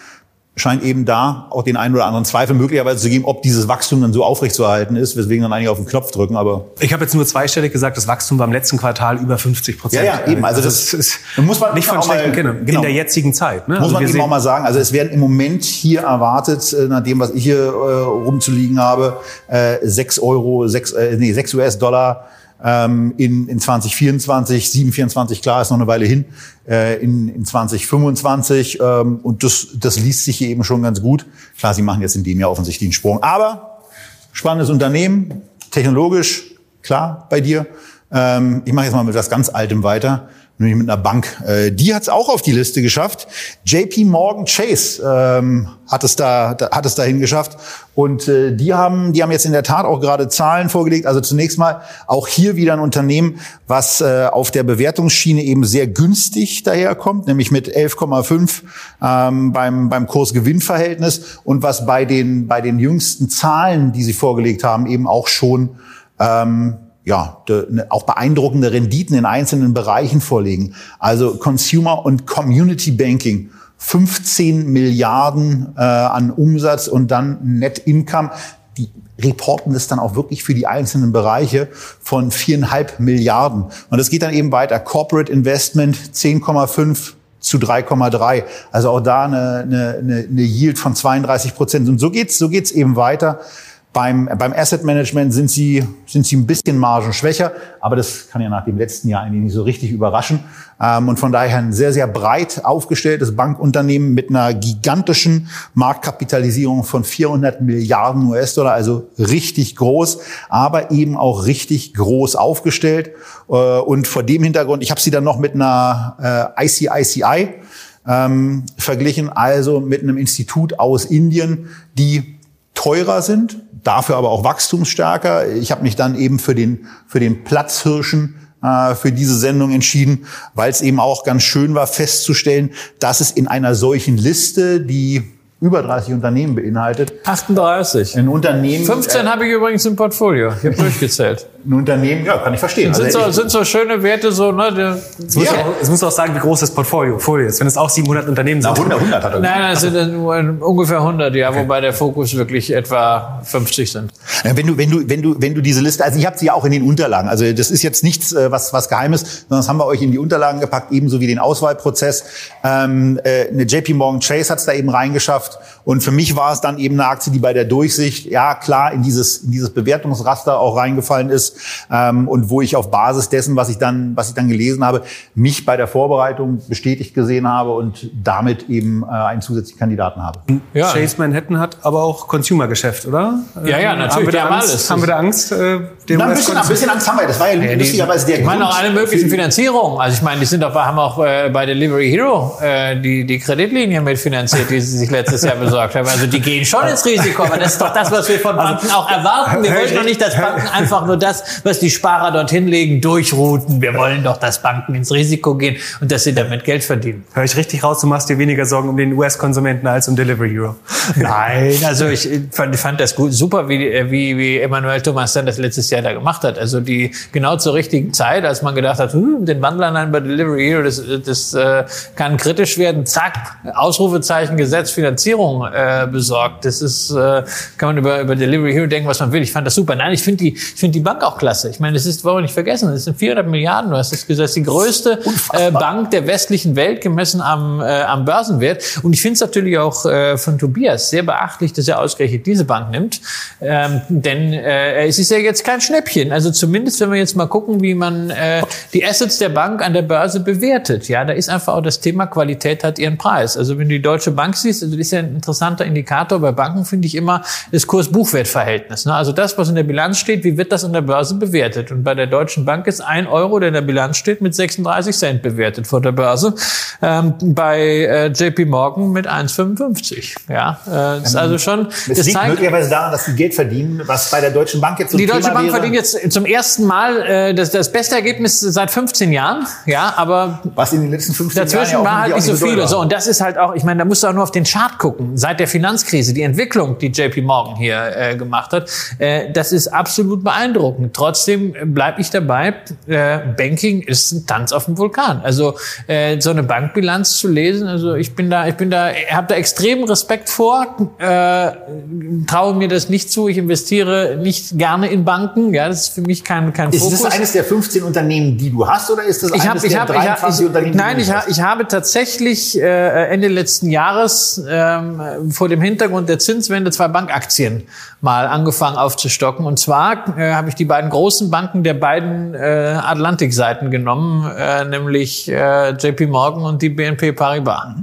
Speaker 2: scheint eben da auch den einen oder anderen Zweifel möglicherweise zu geben, ob dieses Wachstum dann so aufrechtzuerhalten ist, weswegen dann einige auf den Knopf drücken. Aber
Speaker 4: ich habe jetzt nur zweistellig gesagt, das Wachstum war im letzten Quartal über 50 Prozent.
Speaker 2: Ja, ja, eben. Also, also das, ist muss man nicht von schlechten Kindern
Speaker 4: genau. in der jetzigen Zeit.
Speaker 2: Ne? Muss also man eben auch mal sagen. Also es werden im Moment hier erwartet, äh, nach dem, was ich hier äh, rumzuliegen habe, äh, 6 Euro, 6, äh, nee, 6 US-Dollar ähm, in, in 2024, 724, klar, ist noch eine Weile hin, äh, in, in 2025 ähm, und das, das liest sich hier eben schon ganz gut. Klar, sie machen jetzt in dem Jahr offensichtlich einen Sprung, aber spannendes Unternehmen, technologisch, klar bei dir. Ähm, ich mache jetzt mal mit was ganz Altem weiter nämlich mit einer Bank. Äh, die hat es auch auf die Liste geschafft. JP Morgan Chase ähm, hat es da, da hat es dahin geschafft und äh, die haben die haben jetzt in der Tat auch gerade Zahlen vorgelegt. Also zunächst mal auch hier wieder ein Unternehmen, was äh, auf der Bewertungsschiene eben sehr günstig daherkommt, nämlich mit 11,5 ähm, beim beim Kurs-Gewinn-Verhältnis und was bei den bei den jüngsten Zahlen, die sie vorgelegt haben, eben auch schon ähm, ja, ne, auch beeindruckende Renditen in einzelnen Bereichen vorlegen. Also Consumer und Community Banking. 15 Milliarden äh, an Umsatz und dann Net Income. Die reporten das dann auch wirklich für die einzelnen Bereiche von viereinhalb Milliarden. Und das geht dann eben weiter. Corporate Investment 10,5 zu 3,3. Also auch da eine, eine, eine Yield von 32 Prozent. Und so geht's, so geht's eben weiter. Beim, beim Asset Management sind sie, sind sie ein bisschen margenschwächer, aber das kann ja nach dem letzten Jahr eigentlich nicht so richtig überraschen. Ähm, und von daher ein sehr, sehr breit aufgestelltes Bankunternehmen mit einer gigantischen Marktkapitalisierung von 400 Milliarden US-Dollar, also richtig groß, aber eben auch richtig groß aufgestellt. Äh, und vor dem Hintergrund, ich habe sie dann noch mit einer äh, ICICI ähm, verglichen, also mit einem Institut aus Indien, die teurer sind, dafür aber auch wachstumsstärker. Ich habe mich dann eben für den, für den Platzhirschen äh, für diese Sendung entschieden, weil es eben auch ganz schön war festzustellen, dass es in einer solchen Liste, die über 30 Unternehmen beinhaltet.
Speaker 3: 38.
Speaker 2: Ein Unternehmen.
Speaker 3: 15 äh, habe ich übrigens im Portfolio. Ich habe durchgezählt.
Speaker 2: Ein Unternehmen, ja, kann ich verstehen.
Speaker 3: Sind, also so, sind so schöne Werte, so, ne?
Speaker 4: Es muss, ja. auch, es muss auch sagen, wie groß das Portfolio ist. Wenn es auch 700 Unternehmen sind.
Speaker 2: Na, 100, 100 hat er
Speaker 3: Nein, das sind nur ungefähr 100, ja, okay. wobei der Fokus wirklich etwa 50 sind.
Speaker 2: Ja, wenn du, wenn du, wenn du, wenn du diese Liste, also ich habe sie ja auch in den Unterlagen. Also das ist jetzt nichts, äh, was, was Geheimes, sondern das haben wir euch in die Unterlagen gepackt, ebenso wie den Auswahlprozess. Ähm, äh, eine JP Morgan Chase hat es da eben reingeschafft. Und für mich war es dann eben eine Aktie, die bei der Durchsicht, ja klar, in dieses, in dieses Bewertungsraster auch reingefallen ist. Ähm, und wo ich auf Basis dessen, was ich dann, was ich dann gelesen habe, mich bei der Vorbereitung bestätigt gesehen habe und damit eben äh, einen zusätzlichen Kandidaten habe.
Speaker 4: Ja. Chase Manhattan hat aber auch Consumer-Geschäft, oder?
Speaker 3: Ja, ja, natürlich.
Speaker 4: Haben wir da Angst? Alles. Haben wir da Angst? Äh,
Speaker 2: Na, ein, bisschen, ein bisschen Angst haben wir. Das war ja, ja lustigerweise der
Speaker 3: Ich meine auch alle möglichen Finanzierungen. Also ich meine, die sind auch, haben auch äh, bei Delivery Hero äh, die, die Kreditlinie mitfinanziert, die sie sich letztes Jahr besorgt haben. Also die gehen schon ins Risiko, aber das ist doch das, was wir von Banken auch erwarten. Wir wollen doch nicht, dass Banken einfach nur das, was die Sparer Fahrer dorthin legen, durchrouten. Wir wollen doch, dass Banken ins Risiko gehen und dass sie damit Geld verdienen.
Speaker 4: Hör ich richtig raus, du machst dir weniger Sorgen um den US-Konsumenten als um Delivery Hero.
Speaker 3: Nein, also ich fand, fand das gut, super, wie, wie, wie Emmanuel Thomas dann das letztes Jahr da gemacht hat. Also die genau zur richtigen Zeit, als man gedacht hat, hm, den Wandel an bei Delivery Hero, das, das äh, kann kritisch werden. Zack, Ausrufezeichen, Gesetz, Finanzierung äh, besorgt. Das ist, äh, kann man über, über Delivery Hero denken, was man will. Ich fand das super. Nein, ich finde die, ich finde die Bank auch klasse. Ich meine, es ist wollen wir nicht vergessen, das sind 400 Milliarden, du hast es gesagt, das ist die größte äh, Bank der westlichen Welt gemessen am, äh, am Börsenwert. Und ich finde es natürlich auch äh, von Tobias sehr beachtlich, dass er ausgerechnet diese Bank nimmt. Ähm, denn äh, es ist ja jetzt kein Schnäppchen. Also zumindest, wenn wir jetzt mal gucken, wie man äh, die Assets der Bank an der Börse bewertet. Ja, da ist einfach auch das Thema Qualität hat ihren Preis. Also wenn du die Deutsche Bank siehst, also das ist ja ein interessanter Indikator bei Banken, finde ich immer das Kurs-Buchwert-Verhältnis. Ne? Also das, was in der Bilanz steht, wie wird das an der Börse Börse bewertet. Und bei der Deutschen Bank ist ein Euro, der in der Bilanz steht, mit 36 Cent bewertet vor der Börse. Ähm, bei äh, JP Morgan mit 1,55. Ja, äh, ist also schon.
Speaker 2: Das, das liegt zeigt, möglicherweise daran, dass die Geld verdienen, was bei der Deutschen Bank jetzt so
Speaker 3: Die Deutsche Thema Bank wäre. verdient jetzt zum ersten Mal äh, das, das beste Ergebnis seit 15 Jahren. Ja, aber
Speaker 2: was in den letzten 15
Speaker 3: dazwischen
Speaker 2: Jahren
Speaker 3: war halt nicht so viele. So und das ist halt auch. Ich meine, da musst du auch nur auf den Chart gucken. Seit der Finanzkrise, die Entwicklung, die JP Morgan hier äh, gemacht hat, äh, das ist absolut beeindruckend. Trotzdem bleibe ich dabei. Äh, Banking ist ein Tanz auf dem Vulkan. Also äh, so eine Bankbilanz zu lesen. Also ich bin da, ich bin da, habe da extremen Respekt vor. Äh, traue mir das nicht zu. Ich investiere nicht gerne in Banken. Ja, das ist für mich kein kein
Speaker 2: ist
Speaker 3: Fokus.
Speaker 2: Ist das eines der 15 Unternehmen, die du hast, oder ist das
Speaker 3: ich
Speaker 2: eines
Speaker 3: hab, der hab, 23 ich, Unternehmen? Nein, ich, ha, ich habe tatsächlich äh, Ende letzten Jahres ähm, vor dem Hintergrund der Zinswende zwei Bankaktien mal angefangen aufzustocken. Und zwar äh, habe ich die beiden großen Banken der beiden äh, Atlantikseiten genommen, äh, nämlich äh, JP Morgan und die BNP Paribas.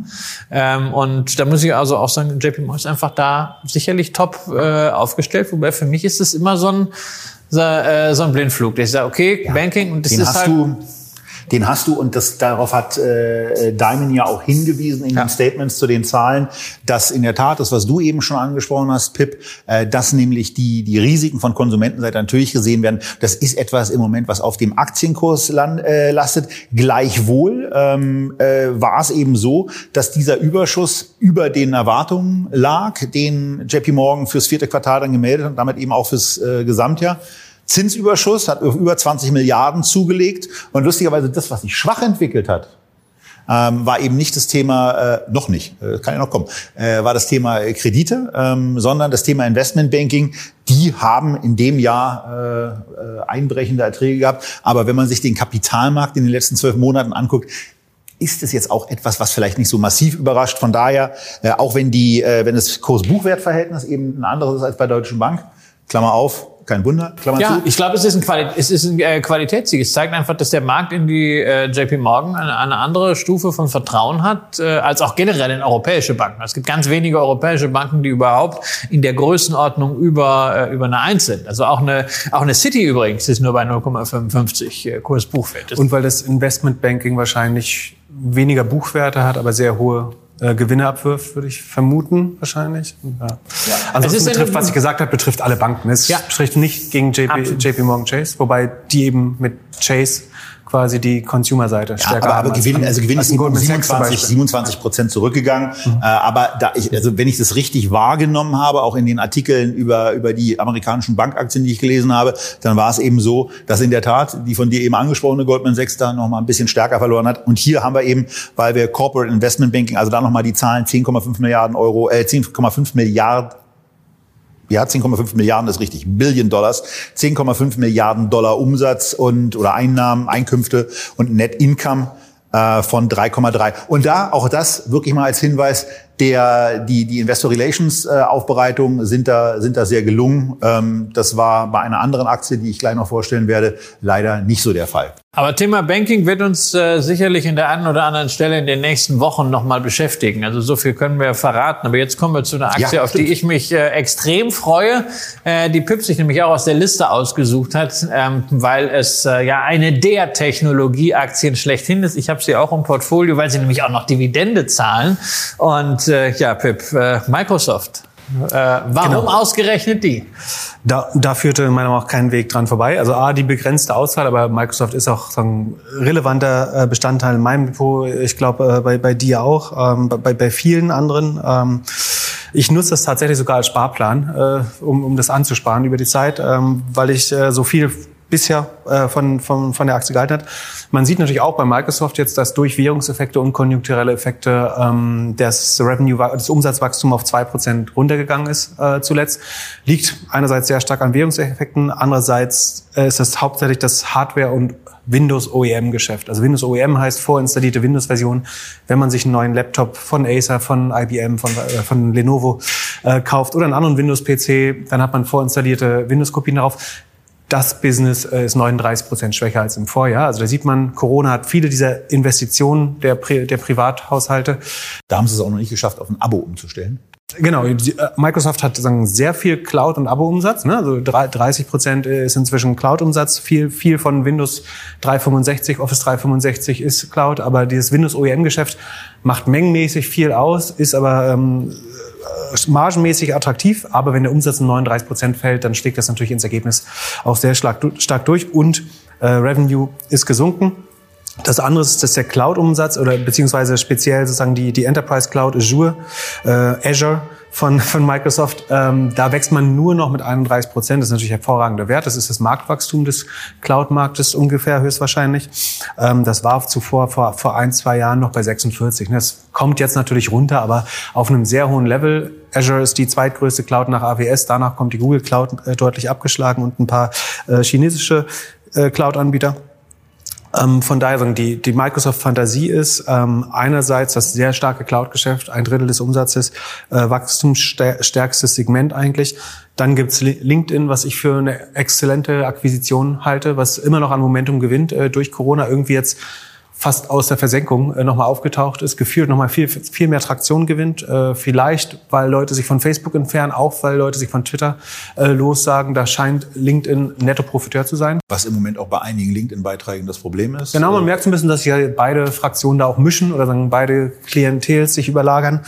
Speaker 3: Ähm, und da muss ich also auch sagen, JP Morgan ist einfach da sicherlich top äh, aufgestellt. Wobei für mich ist es immer so ein so, äh, so ein Blindflug. Ich sage, okay, ja, Banking und das ist halt
Speaker 2: den hast du und das darauf hat äh, Diamond ja auch hingewiesen in ja. den Statements zu den Zahlen, dass in der Tat das, was du eben schon angesprochen hast, Pip, äh, dass nämlich die die Risiken von Konsumentenseite natürlich gesehen werden. Das ist etwas im Moment, was auf dem Aktienkurs land, äh, lastet. Gleichwohl ähm, äh, war es eben so, dass dieser Überschuss über den Erwartungen lag, den JP Morgan fürs vierte Quartal dann gemeldet hat und damit eben auch fürs äh, Gesamtjahr. Zinsüberschuss, hat über 20 Milliarden zugelegt. Und lustigerweise das, was sich schwach entwickelt hat, ähm, war eben nicht das Thema, äh, noch nicht, äh, kann ja noch kommen, äh, war das Thema Kredite, ähm, sondern das Thema Investmentbanking. Die haben in dem Jahr äh, äh, einbrechende Erträge gehabt. Aber wenn man sich den Kapitalmarkt in den letzten zwölf Monaten anguckt, ist es jetzt auch etwas, was vielleicht nicht so massiv überrascht. Von daher, äh, auch wenn die, äh, wenn das Kurs-Buchwert-Verhältnis eben ein anderes ist als bei Deutschen Bank, Klammer auf, kein Wunder. Klammer
Speaker 3: ja,
Speaker 2: zu.
Speaker 3: ich glaube, es ist ein, Quali es ist ein äh, Qualitätssieg. Es zeigt einfach, dass der Markt in die äh, JP Morgan eine, eine andere Stufe von Vertrauen hat, äh, als auch generell in europäische Banken. Es gibt ganz wenige europäische Banken, die überhaupt in der Größenordnung über, äh, über eine Eins sind. Also auch eine, auch eine City übrigens ist nur bei 0,55 äh, Kursbuchwert.
Speaker 4: Und weil das Investmentbanking wahrscheinlich weniger Buchwerte hat, aber sehr hohe äh, Gewinne abwirft, würde ich vermuten, wahrscheinlich. Ja. Ja. Ansonsten betrifft, was ich gesagt habe, betrifft alle Banken. Es ja. spricht nicht gegen JP, JP Morgan Chase, wobei die eben mit Chase quasi die Consumer-Seite stärker
Speaker 2: ja, aber, aber Gewinn, also Gewinn ist um 27, 27 Prozent zurückgegangen. Mhm. Äh, aber da ich, also wenn ich das richtig wahrgenommen habe, auch in den Artikeln über, über die amerikanischen Bankaktien, die ich gelesen habe, dann war es eben so, dass in der Tat die von dir eben angesprochene Goldman Sachs da noch mal ein bisschen stärker verloren hat. Und hier haben wir eben, weil wir Corporate Investment Banking, also da noch mal die Zahlen 10,5 Milliarden Euro, äh, 10,5 Milliarden ja, 10,5 Milliarden ist richtig, Billion Dollars, 10,5 Milliarden Dollar Umsatz und oder Einnahmen, Einkünfte und Net Income äh, von 3,3. Und da auch das wirklich mal als Hinweis, der die die Investor Relations äh, Aufbereitung sind da sind da sehr gelungen. Ähm, das war bei einer anderen Aktie, die ich gleich noch vorstellen werde, leider nicht so der Fall.
Speaker 3: Aber Thema Banking wird uns äh, sicherlich in der einen oder anderen Stelle in den nächsten Wochen nochmal beschäftigen. Also so viel können wir verraten. Aber jetzt kommen wir zu einer Aktie, ja, auf die ich mich äh, extrem freue, äh, die Pip sich nämlich auch aus der Liste ausgesucht hat, ähm, weil es äh, ja eine der Technologieaktien schlechthin ist. Ich habe sie auch im Portfolio, weil sie nämlich auch noch Dividende zahlen. Und äh, ja, Pip, äh, Microsoft. Äh, warum genau. ausgerechnet die?
Speaker 4: Da, da führte meiner Meinung nach kein Weg dran vorbei. Also A, die begrenzte Auswahl, aber Microsoft ist auch so ein relevanter äh, Bestandteil in meinem Depot. Ich glaube, äh, bei, bei dir auch, ähm, bei, bei vielen anderen. Ähm, ich nutze das tatsächlich sogar als Sparplan, äh, um, um das anzusparen über die Zeit, ähm, weil ich äh, so viel bisher äh, von, von, von der Aktie gehalten hat. Man sieht natürlich auch bei Microsoft jetzt, dass durch Währungseffekte und konjunkturelle Effekte ähm, das Revenue, das Umsatzwachstum auf zwei Prozent runtergegangen ist äh, zuletzt. Liegt einerseits sehr stark an Währungseffekten, andererseits äh, ist es hauptsächlich das Hardware- und Windows OEM-Geschäft. Also Windows OEM heißt vorinstallierte Windows-Version. Wenn man sich einen neuen Laptop von Acer, von IBM, von, äh, von Lenovo äh, kauft oder einen anderen Windows-PC, dann hat man vorinstallierte Windows-Kopien darauf das Business äh, ist 39 Prozent schwächer als im Vorjahr. Also da sieht man, Corona hat viele dieser Investitionen der, Pri der Privathaushalte.
Speaker 2: Da haben sie es auch noch nicht geschafft, auf ein Abo umzustellen.
Speaker 4: Genau, äh, Microsoft hat sagen, sehr viel Cloud- und Abo-Umsatz. Ne? Also 30 Prozent ist inzwischen Cloud-Umsatz. Viel, viel von Windows 365, Office 365 ist Cloud, aber dieses Windows OEM-Geschäft macht mengenmäßig viel aus, ist aber ähm, äh, margenmäßig attraktiv. Aber wenn der Umsatz um 39 Prozent fällt, dann schlägt das natürlich ins Ergebnis auch sehr stark, stark durch und äh, Revenue ist gesunken. Das andere ist, dass der Cloud-Umsatz oder beziehungsweise speziell sozusagen die, die Enterprise Cloud Azure, äh, Azure von, von Microsoft, ähm, da wächst man nur noch mit 31 Prozent. Das ist natürlich hervorragender Wert. Das ist das Marktwachstum des Cloud-Marktes ungefähr höchstwahrscheinlich. Ähm, das war zuvor vor, vor ein, zwei Jahren noch bei 46. Das kommt jetzt natürlich runter, aber auf einem sehr hohen Level. Azure ist die zweitgrößte Cloud nach AWS. Danach kommt die Google Cloud äh, deutlich abgeschlagen und ein paar äh, chinesische äh, Cloud-Anbieter. Ähm, von daher, die, die Microsoft-Fantasie ist ähm, einerseits das sehr starke Cloud-Geschäft, ein Drittel des Umsatzes, äh, wachstumsstärkstes Segment eigentlich. Dann gibt's LinkedIn, was ich für eine exzellente Akquisition halte, was immer noch an Momentum gewinnt äh, durch Corona. Irgendwie jetzt fast aus der Versenkung äh, nochmal aufgetaucht ist, gefühlt nochmal viel, viel mehr Traktion gewinnt. Äh, vielleicht, weil Leute sich von Facebook entfernen, auch weil Leute sich von Twitter äh, lossagen. Da scheint LinkedIn netto Profiteur zu sein.
Speaker 2: Was im Moment auch bei einigen LinkedIn-Beiträgen das Problem ist.
Speaker 4: Genau, man merkt so ein bisschen, dass sich ja beide Fraktionen da auch mischen oder sagen beide Klientels sich überlagern.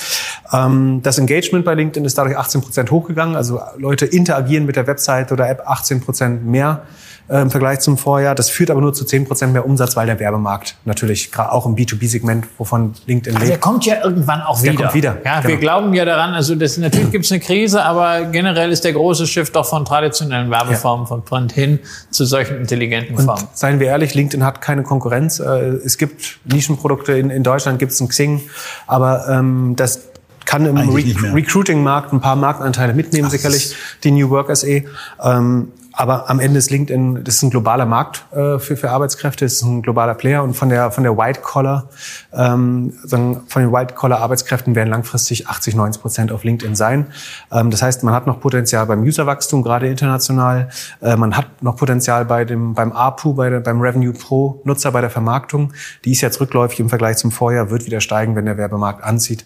Speaker 4: Ähm, das Engagement bei LinkedIn ist dadurch 18 Prozent hochgegangen. Also Leute interagieren mit der Website oder App 18 Prozent mehr äh, im Vergleich zum Vorjahr. Das führt aber nur zu 10 Prozent mehr Umsatz, weil der Werbemarkt natürlich gerade auch im B2B-Segment, wovon LinkedIn lebt.
Speaker 3: Der kommt ja irgendwann auch
Speaker 4: Der
Speaker 3: wieder.
Speaker 4: kommt wieder,
Speaker 3: Ja,
Speaker 4: genau.
Speaker 3: wir glauben ja daran, also das, natürlich gibt es eine Krise, aber generell ist der große Shift doch von traditionellen Werbeformen von Print hin zu solchen intelligenten
Speaker 4: Und
Speaker 3: Formen.
Speaker 4: seien wir ehrlich, LinkedIn hat keine Konkurrenz. Äh, Es gibt Nischenprodukte in, in Deutschland, gibt es ein Xing, aber ähm, das kann im Re. Recruiting-Markt ein paar Marktanteile mitnehmen, sicherlich die New Work SE. Ähm, aber am Ende ist LinkedIn, das ist ein globaler Markt äh, für, für Arbeitskräfte, das ist ein globaler Player und von der von der White Collar, ähm, von den White Collar Arbeitskräften werden langfristig 80, 90 Prozent auf LinkedIn sein. Ähm, das heißt, man hat noch Potenzial beim Userwachstum, gerade international. Äh, man hat noch Potenzial bei dem beim APU, bei der, beim Revenue pro Nutzer, bei der Vermarktung. Die ist jetzt rückläufig im Vergleich zum Vorjahr, wird wieder steigen, wenn der Werbemarkt anzieht.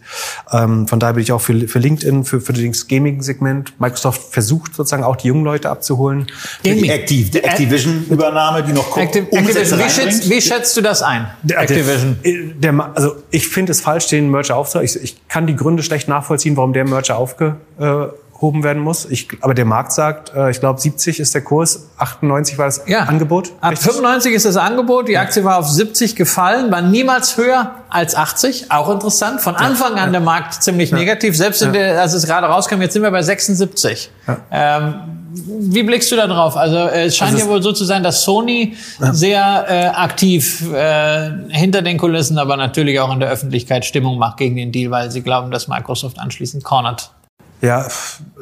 Speaker 4: Ähm, von daher bin ich auch für, für LinkedIn, für, für das Gaming-Segment. Microsoft versucht sozusagen auch die jungen Leute abzuholen.
Speaker 2: Die Activ, die Activision-Übernahme, die noch
Speaker 3: Activ Activision, wie schätzt, wie schätzt du das ein?
Speaker 4: Der-
Speaker 3: Activision.
Speaker 4: Der, der, Ma- also ich finde es falsch, den Merger aufzuhören. Ich, ich kann die Gründe schlecht nachvollziehen, warum der Merger aufgehoben werden muss. Ich, aber der Markt sagt, äh, ich glaube 70 ist der Kurs, 98 war das
Speaker 3: Ja.
Speaker 4: Angebot.
Speaker 3: Ab
Speaker 4: Richtig?
Speaker 3: 95 ist das Angebot, die Aktie war auf 70 gefallen, war niemals höher als 80, auch interessant. Von Anfang an der Markt ziemlich negativ, selbst in der, als es gerade rauskam, jetzt sind wir bei 76. Ähm, wie blickst du da drauf? Also äh, es scheint
Speaker 4: Also
Speaker 3: ja wohl so zu sein, dass Sony sehr äh, aktiv äh, hinter den Kulissen, aber natürlich auch in der Öffentlichkeit Stimmung macht gegen den Deal, weil sie glauben, dass Microsoft anschließend cornert.
Speaker 4: Ja,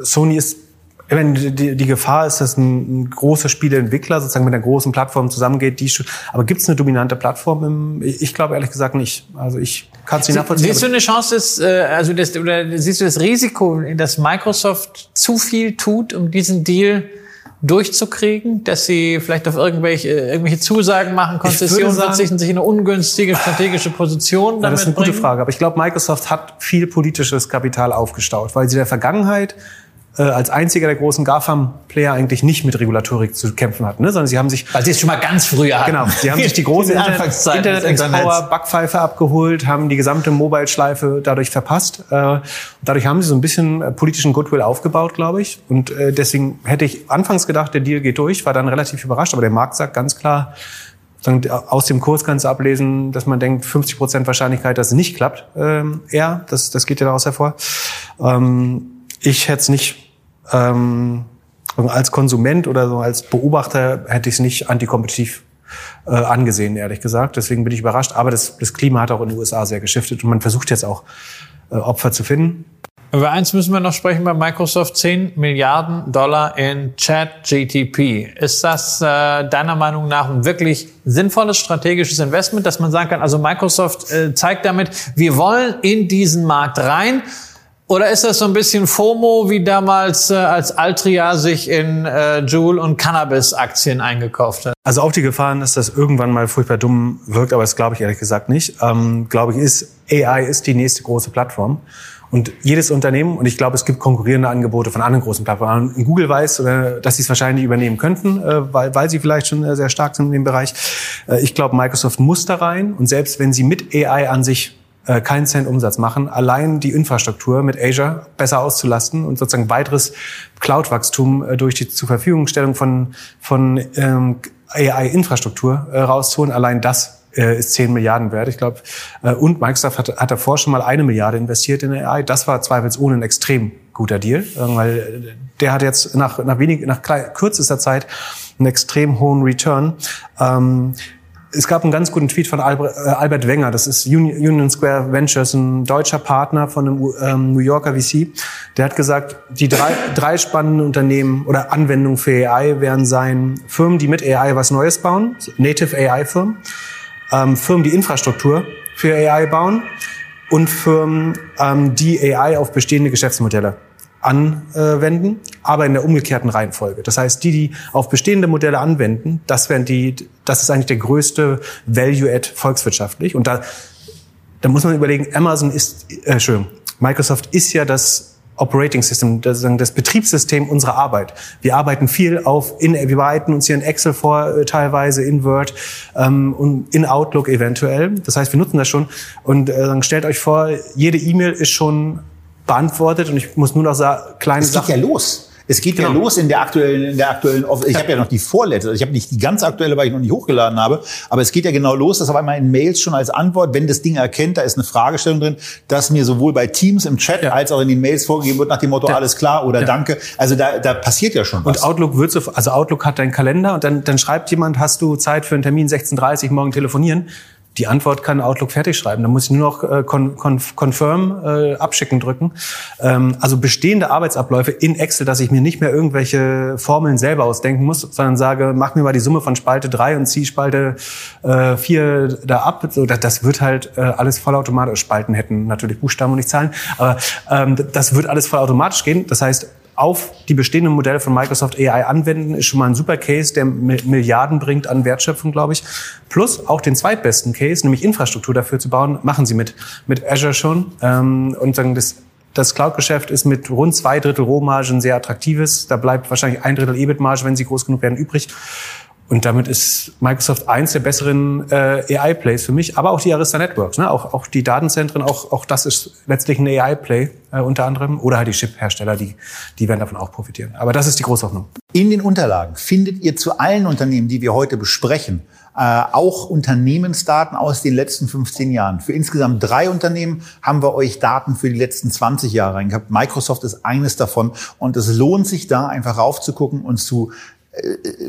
Speaker 4: Sony ist, ich meine, die, die Gefahr ist, dass ein, ein großer Spieleentwickler sozusagen mit einer großen Plattform zusammengeht. Die, aber gibt es eine dominante Plattform? Im, ich ich glaube ehrlich gesagt nicht. Also ich kann es nicht nachvollziehen.
Speaker 3: Siehst du eine Chance, dass, äh, also das, oder siehst du das Risiko, dass Microsoft zu viel tut, um diesen Deal durchzukriegen, dass sie vielleicht auf irgendwelche, äh, irgendwelche Zusagen machen, Konzessionen verzichten, sich in eine ungünstige strategische Position damit
Speaker 4: das ist eine gute
Speaker 3: bringen?
Speaker 4: Frage. Aber ich glaube, Microsoft hat viel politisches Kapital aufgestaut, weil sie in der Vergangenheit als einziger der großen GAFAM-Player eigentlich nicht mit Regulatorik zu kämpfen hatten, ne? sondern sie haben sich
Speaker 3: Weil sie es schon mal ganz früher hatten.
Speaker 4: Genau, sie haben sich die große Internet, Internet Explorer. Backpfeife abgeholt, haben die gesamte Mobile-Schleife dadurch verpasst. Äh, dadurch haben sie so ein bisschen äh, politischen Goodwill aufgebaut, glaube ich. Und äh, deswegen hätte ich anfangs gedacht, der Deal geht durch, war dann relativ überrascht. Aber der Markt sagt ganz klar, sagen, aus dem Kurs kannst du ablesen, dass man denkt, 50 Prozent Wahrscheinlichkeit, dass es nicht klappt. Ähm, eher, das, das geht ja daraus hervor. Ähm, ich hätte es nicht ähm, als Konsument oder so als Beobachter hätte ich es nicht antikompetitiv äh, angesehen, ehrlich gesagt. Deswegen bin ich überrascht. Aber das, das Klima hat auch in den USA sehr geschiftet und man versucht jetzt auch äh, Opfer zu finden.
Speaker 3: Über eins müssen wir noch sprechen bei Microsoft. 10 Milliarden Dollar in Chat-GTP. Ist das äh, deiner Meinung nach ein wirklich sinnvolles strategisches Investment, dass man sagen kann, also Microsoft äh, zeigt damit, wir wollen in diesen Markt rein? Oder ist das so ein bisschen FOMO, wie damals, äh, als Altria sich in äh, Joule und Cannabis-Aktien eingekauft hat?
Speaker 4: Also auch die Gefahren, dass das irgendwann mal furchtbar dumm wirkt, aber das glaube ich ehrlich gesagt nicht. Ähm, glaube ich, ist AI ist die nächste große Plattform. Und jedes Unternehmen, und ich glaube, es gibt konkurrierende Angebote von anderen großen Plattformen. Google weiß, äh, dass sie es wahrscheinlich übernehmen könnten, äh, weil, weil sie vielleicht schon äh, sehr stark sind in dem Bereich. Ich glaube, Microsoft muss da rein. Und selbst wenn sie mit AI an sich keinen Cent Umsatz machen, allein die Infrastruktur mit Azure besser auszulasten und sozusagen weiteres Cloud-Wachstum durch die zur Verfügungstellung von, von ähm, AI-Infrastruktur äh, rauszuholen, allein das äh, ist 10 Milliarden wert. Ich glaube, äh, und Microsoft hat, hat davor schon mal eine Milliarde investiert in AI. Das war zweifelsohne ein extrem guter Deal, äh, weil der hat jetzt nach, nach wenig, nach kürzester Zeit einen extrem hohen Return. Ähm, es gab einen ganz guten Tweet von Albert, äh, Albert Wenger, das ist Union Square Ventures, ein deutscher Partner von einem ähm, New Yorker VC. Der hat gesagt, die drei, drei spannenden Unternehmen oder Anwendungen für AI werden sein Firmen, die mit AI was Neues bauen, Native AI-Firmen, ähm, Firmen, die Infrastruktur für AI bauen und Firmen, ähm, die AI auf bestehende Geschäftsmodelle anwenden, aber in der umgekehrten Reihenfolge. Das heißt, die, die auf bestehende Modelle anwenden, das wären die, das ist eigentlich der größte Value-Add volkswirtschaftlich. Und da, da muss man überlegen, Amazon ist, äh, schön, Microsoft ist ja das Operating System, das, das Betriebssystem unserer Arbeit. Wir arbeiten viel auf, in, wir bereiten uns hier in Excel vor, äh, teilweise in Word ähm, und in Outlook eventuell. Das heißt, wir nutzen das schon. Und äh, stellt euch vor, jede E-Mail ist schon beantwortet und ich muss nur noch sagen, kleine
Speaker 2: es Sachen. Es geht ja los. Es geht genau. ja los in der aktuellen, in der aktuellen. Ich habe ja noch die vorletzte. Ich habe nicht die ganz aktuelle, weil ich noch nicht hochgeladen habe. Aber es geht ja genau los, dass auf einmal in Mails schon als Antwort, wenn das Ding erkennt, da ist eine Fragestellung drin, dass mir sowohl bei Teams im Chat ja. als auch in den Mails vorgegeben wird nach dem Motto ja. alles klar oder ja. Danke. Also da, da passiert ja schon
Speaker 4: was. Und Outlook wird so, also Outlook hat deinen Kalender und dann, dann schreibt jemand, hast du Zeit für einen Termin 16:30 morgen telefonieren? Die Antwort kann Outlook fertig schreiben. Da muss ich nur noch äh, con, con, Confirm äh, abschicken drücken. Ähm, also bestehende Arbeitsabläufe in Excel, dass ich mir nicht mehr irgendwelche Formeln selber ausdenken muss, sondern sage, mach mir mal die Summe von Spalte 3 und zieh Spalte äh, 4 da ab. So, das, das wird halt äh, alles vollautomatisch. Spalten hätten natürlich Buchstaben und nicht Zahlen. Aber ähm, das wird alles vollautomatisch gehen. Das heißt, auf die bestehenden Modelle von Microsoft AI anwenden, ist schon mal ein super Case, der Milliarden bringt an Wertschöpfung, glaube ich. Plus auch den zweitbesten Case, nämlich Infrastruktur dafür zu bauen, machen sie mit, mit Azure schon. Ähm, und sagen, das, das Cloud-Geschäft ist mit rund zwei Drittel Rohmargen sehr attraktives. Da bleibt wahrscheinlich ein Drittel EBIT-Marge, wenn sie groß genug werden, übrig. Und damit ist Microsoft eins der besseren äh, AI-Plays für mich, aber auch die Arista Networks, ne? auch, auch die Datenzentren, auch, auch das ist letztlich ein AI-Play äh, unter anderem. Oder halt die Chip-Hersteller, die, die werden davon auch profitieren. Aber das ist die Großhoffnung.
Speaker 2: In den Unterlagen findet ihr zu allen Unternehmen, die wir heute besprechen, äh, auch Unternehmensdaten aus den letzten 15 Jahren. Für insgesamt drei Unternehmen haben wir euch Daten für die letzten 20 Jahre reingehabt. Microsoft ist eines davon und es lohnt sich da einfach raufzugucken und zu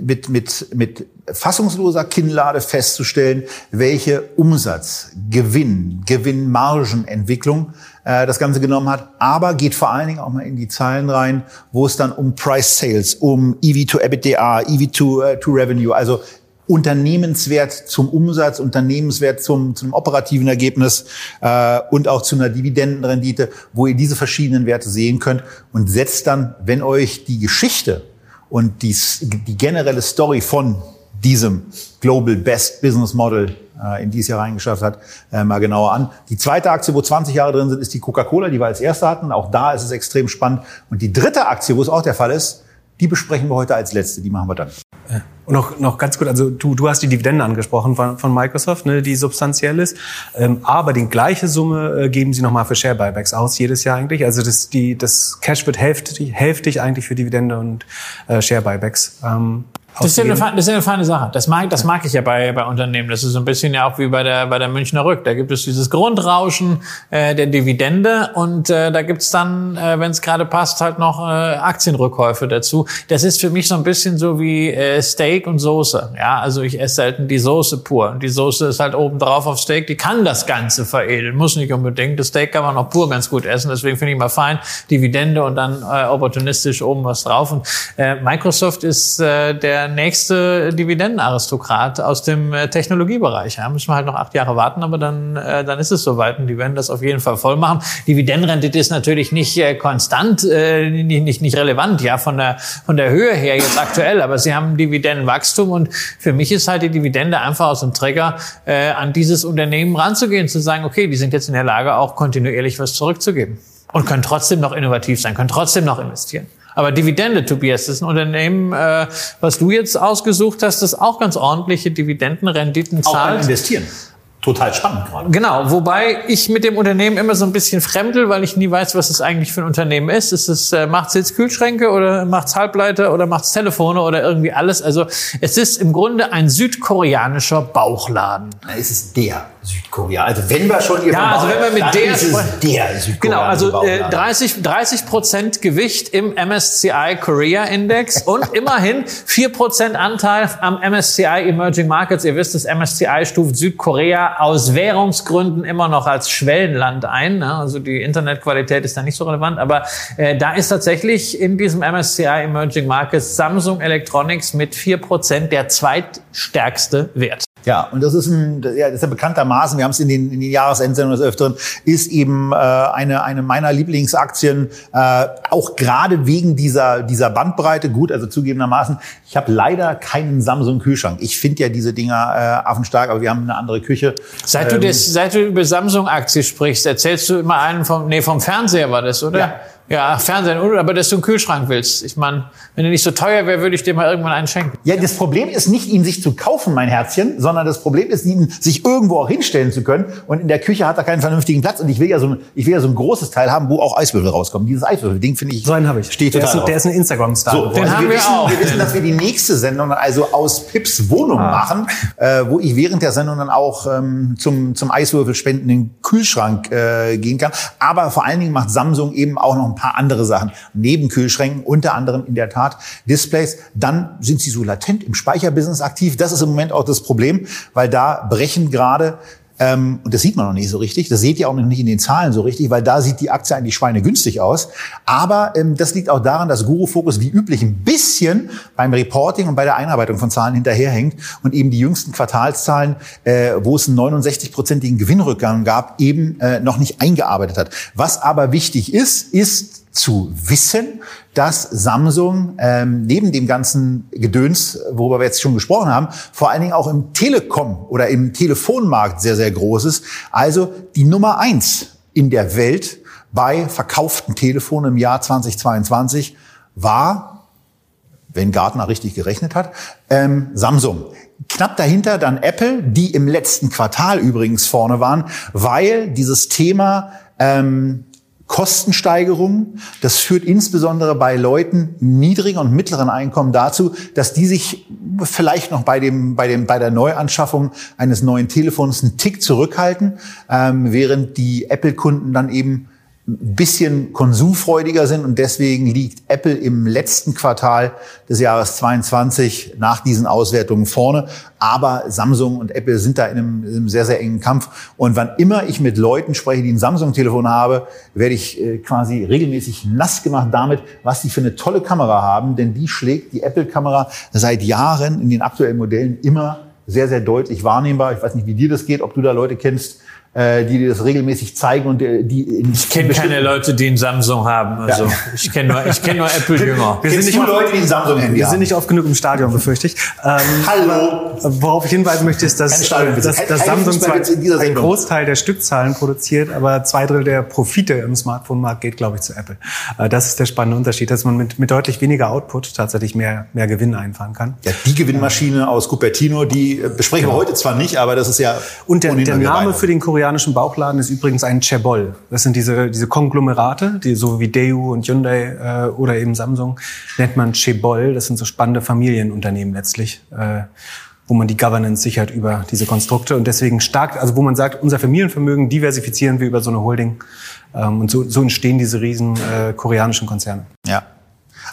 Speaker 2: mit, mit, mit fassungsloser Kinnlade festzustellen, welche Umsatz, Gewinn, Gewinnmargenentwicklung äh, das Ganze genommen hat, aber geht vor allen Dingen auch mal in die Zahlen rein, wo es dann um Price Sales, um EV to EBITDA, EV to, uh, to Revenue, also Unternehmenswert zum Umsatz, Unternehmenswert zum, zum operativen Ergebnis äh, und auch zu einer Dividendenrendite, wo ihr diese verschiedenen Werte sehen könnt. Und setzt dann, wenn euch die Geschichte und die, die generelle Story von diesem Global Best Business Model äh, in dieses Jahr reingeschafft hat, äh, mal genauer an. Die zweite Aktie, wo 20 Jahre drin sind, ist die Coca-Cola, die wir als erste hatten. Auch da ist es extrem spannend. Und die dritte Aktie, wo es auch der Fall ist, die besprechen wir heute als letzte. Die machen wir dann.
Speaker 4: Und noch, noch ganz gut, also du, du hast die Dividende angesprochen von, von Microsoft, ne, die substanziell ist. Ähm, aber die gleiche Summe äh, geben sie nochmal für Share Buybacks aus, jedes Jahr eigentlich. Also das, die, das Cash wird hälftig, hälftig eigentlich für Dividende und äh, Share Buybacks. Ähm,
Speaker 3: das ist, ja eine, das ist ja eine feine Sache. Das mag, das mag ich ja bei, bei Unternehmen. Das ist so ein bisschen ja auch wie bei der, bei der Münchner Rück. Da gibt es dieses Grundrauschen äh, der Dividende und äh, da gibt's dann, äh, wenn es gerade passt, halt noch äh, Aktienrückkäufe dazu. Das ist für mich so ein bisschen so wie äh, Steak und Soße. Ja, also ich esse selten die Soße pur. Und die Soße ist halt oben drauf auf Steak. Die kann das Ganze veredeln. Muss nicht unbedingt. Das Steak kann man auch pur ganz gut essen. Deswegen finde ich mal fein. Dividende und dann äh, opportunistisch oben was drauf. Und äh, Microsoft ist äh, der nächste Dividendenaristokrat aus dem äh, Technologiebereich. Ja, müssen wir halt noch acht Jahre warten, aber dann, äh, dann ist es soweit und die werden das auf jeden Fall voll machen. Dividendenrendite ist natürlich nicht äh, konstant, äh, nicht, nicht, nicht relevant, ja, von der, von der Höhe her jetzt aktuell, aber sie haben Dividendenwachstum und für mich ist halt die Dividende einfach aus dem Trigger, äh, an dieses Unternehmen ranzugehen, zu sagen, okay, die sind jetzt in der Lage, auch kontinuierlich was zurückzugeben. und können trotzdem noch innovativ sein, können trotzdem noch investieren. Aber Dividende, Tobias, das ist ein Unternehmen, äh, was du jetzt ausgesucht hast, das auch ganz ordentliche Dividendenrenditen zahlt.
Speaker 2: Auch investieren total spannend gerade.
Speaker 3: Genau, wobei ich mit dem Unternehmen immer so ein bisschen fremdel, weil ich nie weiß, was es eigentlich für ein Unternehmen ist. Ist es, äh, macht es jetzt Kühlschränke oder macht es Halbleiter oder macht es Telefone oder irgendwie alles? Also es ist im Grunde ein südkoreanischer Bauchladen.
Speaker 2: Es ist der Südkorea. Also wenn wir schon hier
Speaker 3: Ja, also wenn wir mit der
Speaker 2: der Südkorea.
Speaker 3: Genau, also äh, 30 30 Prozent Gewicht im MSCI Korea Index und immerhin 4 Prozent Anteil am MSCI Emerging Markets. Ihr wisst, das MSCI stuft Südkorea aus Währungsgründen immer noch als Schwellenland ein. Ne? Also die Internetqualität ist da nicht so relevant, aber äh, da ist tatsächlich in diesem MSCI Emerging Markets Samsung Electronics mit 4 Prozent der zweitstärkste Wert.
Speaker 2: Ja, und das ist ein, ja, das ist ja bekanntermaßen, wir haben es in den, in den Jahresendsendungen des Öfteren, ist eben äh, eine, eine meiner Lieblingsaktien, äh, auch gerade wegen dieser, dieser Bandbreite. Gut, also zugegebenermaßen, ich habe leider keinen Samsung-Kühlschrank. Ich finde ja diese Dinger äh, affenstark, aber wir haben eine andere Küche.
Speaker 3: Seit du,
Speaker 2: Ähm,
Speaker 3: das, seit du über Samsung-Aktie sprichst, erzählst du immer einen vom, nee, vom Fernseher war das, oder?
Speaker 2: Ja.
Speaker 3: Ja, Fernsehen, oder? aber dass du einen Kühlschrank willst. Ich meine, wenn er nicht so teuer wäre, würde ich dir mal irgendwann einen schenken.
Speaker 2: Ja, das Problem ist nicht, ihn sich zu kaufen, mein Herzchen, sondern das Problem ist, ihn sich irgendwo auch hinstellen zu können. Und in der Küche hat er keinen vernünftigen Platz. Und ich will ja so ein, ich will ja so ein großes Teil haben, wo auch Eiswürfel rauskommen. Dieses Eiswürfel-Ding finde ich.
Speaker 4: So einen habe ich.
Speaker 2: Steht
Speaker 4: der,
Speaker 2: total
Speaker 4: ist,
Speaker 2: drauf.
Speaker 4: der ist ein Instagram-Star.
Speaker 2: So,
Speaker 3: Den
Speaker 2: also
Speaker 3: haben
Speaker 2: wir,
Speaker 3: wir
Speaker 2: wissen,
Speaker 3: auch.
Speaker 2: wir wissen, dass wir die nächste Sendung dann also aus Pips Wohnung machen, äh, wo ich während der Sendung dann auch ähm, zum, zum Eiswürfelspenden in den Kühlschrank äh, gehen kann. Aber vor allen Dingen macht Samsung eben auch noch ein paar andere Sachen. Neben Kühlschränken, unter anderem in der Tat Displays. Dann sind sie so latent im Speicherbusiness aktiv. Das ist im Moment auch das Problem, weil da brechen gerade ähm, und das sieht man noch nicht so richtig. Das seht ihr auch noch nicht in den Zahlen so richtig, weil da sieht die Aktie eigentlich schweinegünstig aus. Aber ähm, das liegt auch daran, dass Guru Focus wie üblich ein bisschen beim Reporting und bei der Einarbeitung von Zahlen hinterherhängt und eben die jüngsten Quartalszahlen, äh, wo es einen 69-prozentigen Gewinnrückgang gab, eben äh, noch nicht eingearbeitet hat. Was aber wichtig ist, ist zu wissen, dass Samsung ähm, neben dem ganzen Gedöns, worüber wir jetzt schon gesprochen haben, vor allen Dingen auch im Telekom oder im Telefonmarkt sehr, sehr groß ist. Also die Nummer eins in der Welt bei verkauften Telefonen im Jahr 2022 war, wenn Gartner richtig gerechnet hat, ähm, Samsung. Knapp dahinter dann Apple, die im letzten Quartal übrigens vorne waren, weil dieses Thema ähm, Kostensteigerungen. Das führt insbesondere bei Leuten niedrigen und mittleren Einkommen dazu, dass die sich vielleicht noch bei dem, bei dem, bei der Neuanschaffung eines neuen Telefons einen Tick zurückhalten, ähm, während die Apple-Kunden dann eben bisschen konsumfreudiger sind und deswegen liegt Apple im letzten Quartal des Jahres 22 nach diesen Auswertungen vorne. Aber Samsung und Apple sind da in einem, in einem sehr, sehr engen Kampf. Und wann immer ich mit Leuten spreche, die ein Samsung-Telefon habe, werde ich äh, quasi regelmäßig nass gemacht damit, was die für eine tolle Kamera haben. Denn die schlägt die Apple-Kamera seit Jahren in den aktuellen Modellen immer sehr, sehr deutlich wahrnehmbar. Ich weiß nicht, wie dir das geht, ob du da Leute kennst, äh, die dir das regelmäßig zeigen und äh, die
Speaker 3: Ich kenne keine Leute, die einen Samsung haben. Also
Speaker 2: Ja.
Speaker 3: ich kenne nur, ich kenne nur Apple-Jünger.
Speaker 4: Wir sind nicht
Speaker 2: Leute, die ein Samsung-Handy
Speaker 4: Wir
Speaker 2: haben?
Speaker 4: sind nicht oft genug im Stadion, befürchte ich. Ähm,
Speaker 2: Hallo.
Speaker 4: Worauf ich hinweisen möchte, ist, dass, dass, dass Samsung zwar einen. Großteil der Stückzahlen produziert, aber zwei Drittel der Profite im Smartphone-Markt geht, glaube ich, zu Apple. Äh, Das ist der spannende Unterschied, dass man mit, mit deutlich weniger Output tatsächlich mehr, mehr Gewinn einfahren kann.
Speaker 2: Ja, die Gewinnmaschine aus Cupertino, die äh, besprechen wir heute zwar nicht, aber das ist ja
Speaker 4: Und der, der Name für den koreanischen Bauchladen ist übrigens ein Chaebol. Das sind diese, diese Konglomerate, die so wie Daewoo und Hyundai äh, oder eben Samsung nennt man Chaebol. Das sind so spannende Familienunternehmen letztlich, äh, wo man die Governance sichert über diese Konstrukte und deswegen stark, also wo man sagt, unser Familienvermögen diversifizieren wir über so eine Holding ähm, und so, so entstehen diese riesen äh, koreanischen Konzerne.
Speaker 2: Ja.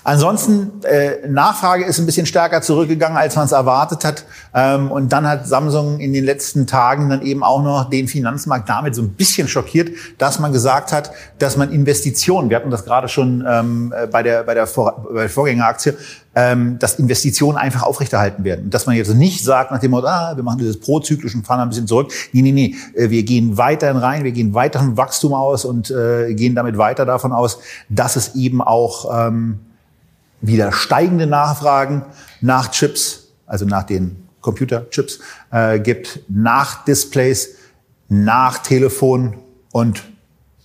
Speaker 2: Ansonsten, äh, Nachfrage ist ein bisschen stärker zurückgegangen, als man es erwartet hat. Ähm, und dann hat Samsung in den letzten Tagen dann eben auch noch den Finanzmarkt damit so ein bisschen schockiert, dass man gesagt hat, dass man Investitionen, wir hatten das gerade schon ähm, äh, bei, der, bei, der Vor bei der Vorgängeraktie, ähm, dass Investitionen einfach aufrechterhalten werden. Dass man jetzt nicht sagt nach dem Motto, ah, wir machen dieses prozyklischen Fahren ein bisschen zurück. Nee, nee, nee, äh, wir gehen weiterhin rein, wir gehen weiterhin Wachstum aus und äh, gehen damit weiter davon aus, dass es eben auch ähm, wieder steigende Nachfragen nach Chips, also nach den Computerchips, äh, gibt, nach Displays, nach Telefon und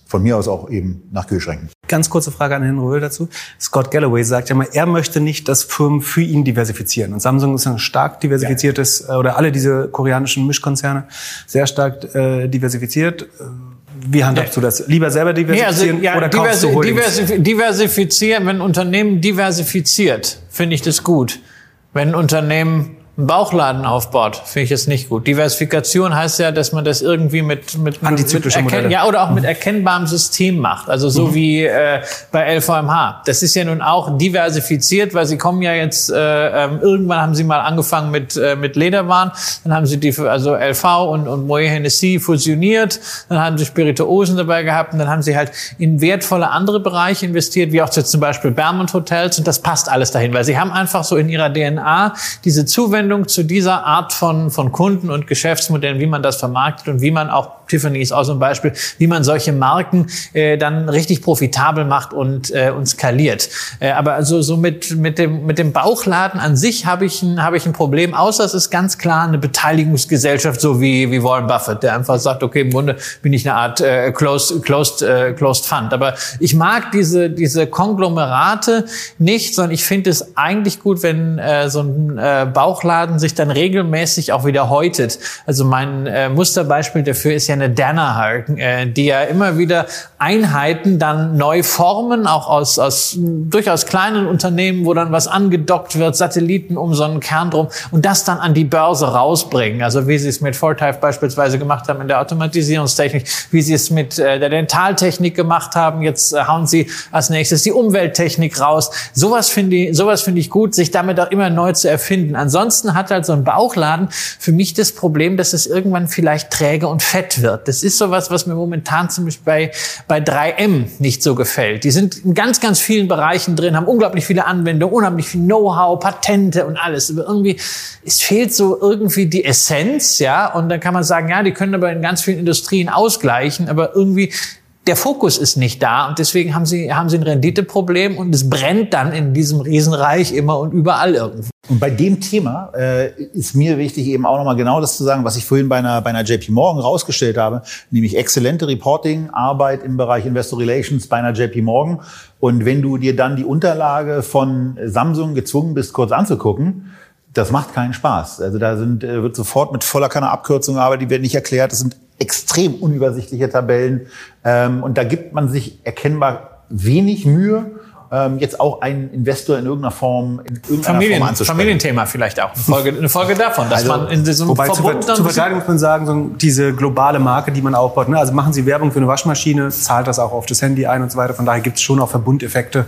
Speaker 2: von mir aus auch eben nach Kühlschränken.
Speaker 4: Ganz kurze Frage an Herrn Röhl dazu. Scott Galloway sagt ja mal, er möchte nicht, dass Firmen für ihn diversifizieren. Und Samsung ist ein stark diversifiziertes, ja. oder alle diese koreanischen Mischkonzerne sehr stark äh, diversifiziert. Wie handhabst du das? Lieber selber diversifizieren
Speaker 3: nee, also, ja,
Speaker 4: oder kaufst du
Speaker 3: diversif diversifizieren, wenn ein Unternehmen diversifiziert, finde ich das gut. Wenn ein Unternehmen einen Bauchladen aufbaut, finde ich es nicht gut. Diversifikation heißt ja, dass man das irgendwie mit mit,
Speaker 4: Antizyklische
Speaker 3: mit
Speaker 4: Modelle.
Speaker 3: ja oder auch mit erkennbarem System macht. Also so mhm. wie äh, bei LVMH. Das ist ja nun auch diversifiziert, weil sie kommen ja jetzt äh, ähm, irgendwann haben sie mal angefangen mit äh, mit Lederwaren, dann haben sie die also LV und und Moet Hennessy fusioniert, dann haben sie Spirituosen dabei gehabt und dann haben sie halt in wertvolle andere Bereiche investiert, wie auch zum Beispiel Bermond Hotels und das passt alles dahin, weil sie haben einfach so in ihrer DNA diese Zuwendung Zuwendung zu dieser Art von, von Kunden und Geschäftsmodellen, wie man das vermarktet und wie man auch, Tiffany ist auch so ein Beispiel, wie man solche Marken äh, dann richtig profitabel macht und, äh, und skaliert. Äh, aber also so mit, mit, dem, mit dem Bauchladen an sich habe ich, ein, ich ein Problem, außer es ist ganz klar eine Beteiligungsgesellschaft, so wie, wie Warren Buffett, der einfach sagt, okay, im Grunde bin ich eine Art äh, closed, closed, äh, closed Fund. Aber ich mag diese, diese Konglomerate nicht, sondern ich finde es eigentlich gut, wenn äh, so ein äh, Bauchladen Bauchladen sich dann regelmäßig auch wieder häutet. Also mein äh, Musterbeispiel dafür ist ja eine Danaher, äh, die ja immer wieder Einheiten dann neu formen, auch aus, aus durchaus kleinen Unternehmen, wo dann was angedockt wird, Satelliten um so einen Kern drum und das dann an die Börse rausbringen. Also wie sie es mit Fortive beispielsweise gemacht haben in der Automatisierungstechnik, wie sie es mit äh, der Dentaltechnik gemacht haben. Jetzt äh, hauen sie als nächstes die Umwelttechnik raus. Sowas finde ich, sowas finde ich gut, sich damit auch immer neu zu erfinden. Ansonsten Ansonsten hat halt so ein Bauchladen für mich das Problem, dass es irgendwann vielleicht träge und fett wird. Das ist sowas, was mir momentan zum Beispiel bei, bei 3M nicht so gefällt. Die sind in ganz, ganz vielen Bereichen drin, haben unglaublich viele Anwendungen, unheimlich viel Know-how, Patente und alles. Aber irgendwie, es fehlt so irgendwie die Essenz, ja. Und dann kann man sagen, ja, die können aber in ganz vielen Industrien ausgleichen, aber irgendwie der Fokus ist nicht da und deswegen haben sie, haben sie ein Renditeproblem und es brennt dann in diesem Riesenreich immer und überall irgendwo.
Speaker 2: Und bei dem Thema äh, ist mir wichtig, eben auch nochmal genau das zu sagen, was ich vorhin bei einer, bei einer JP Morgan rausgestellt habe, nämlich exzellente Reporting-Arbeit im Bereich Investor Relations bei einer JP Morgan. Und wenn du dir dann die Unterlage von Samsung gezwungen bist, kurz anzugucken, das macht keinen Spaß. Also da sind, äh, wird sofort mit voller Kanne Abkürzungen aber die werden nicht erklärt. Das sind extrem unübersichtliche Tabellen. Ähm, und da gibt man sich erkennbar wenig Mühe ähm, jetzt auch einen Investor in irgendeiner Form in irgendeiner
Speaker 3: Familien,
Speaker 2: Form anzusprechen.
Speaker 3: Familienthema vielleicht auch. Eine Folge, eine Folge davon, dass
Speaker 4: also,
Speaker 3: man in diesem
Speaker 4: Wobei Verbund zu, zu Verteidigung muss man sagen, so diese globale Marke, die man aufbaut, ne? also machen Sie Werbung für eine Waschmaschine, zahlt das auch auf das Handy ein und so weiter. Von daher gibt es schon auch Verbundeffekte.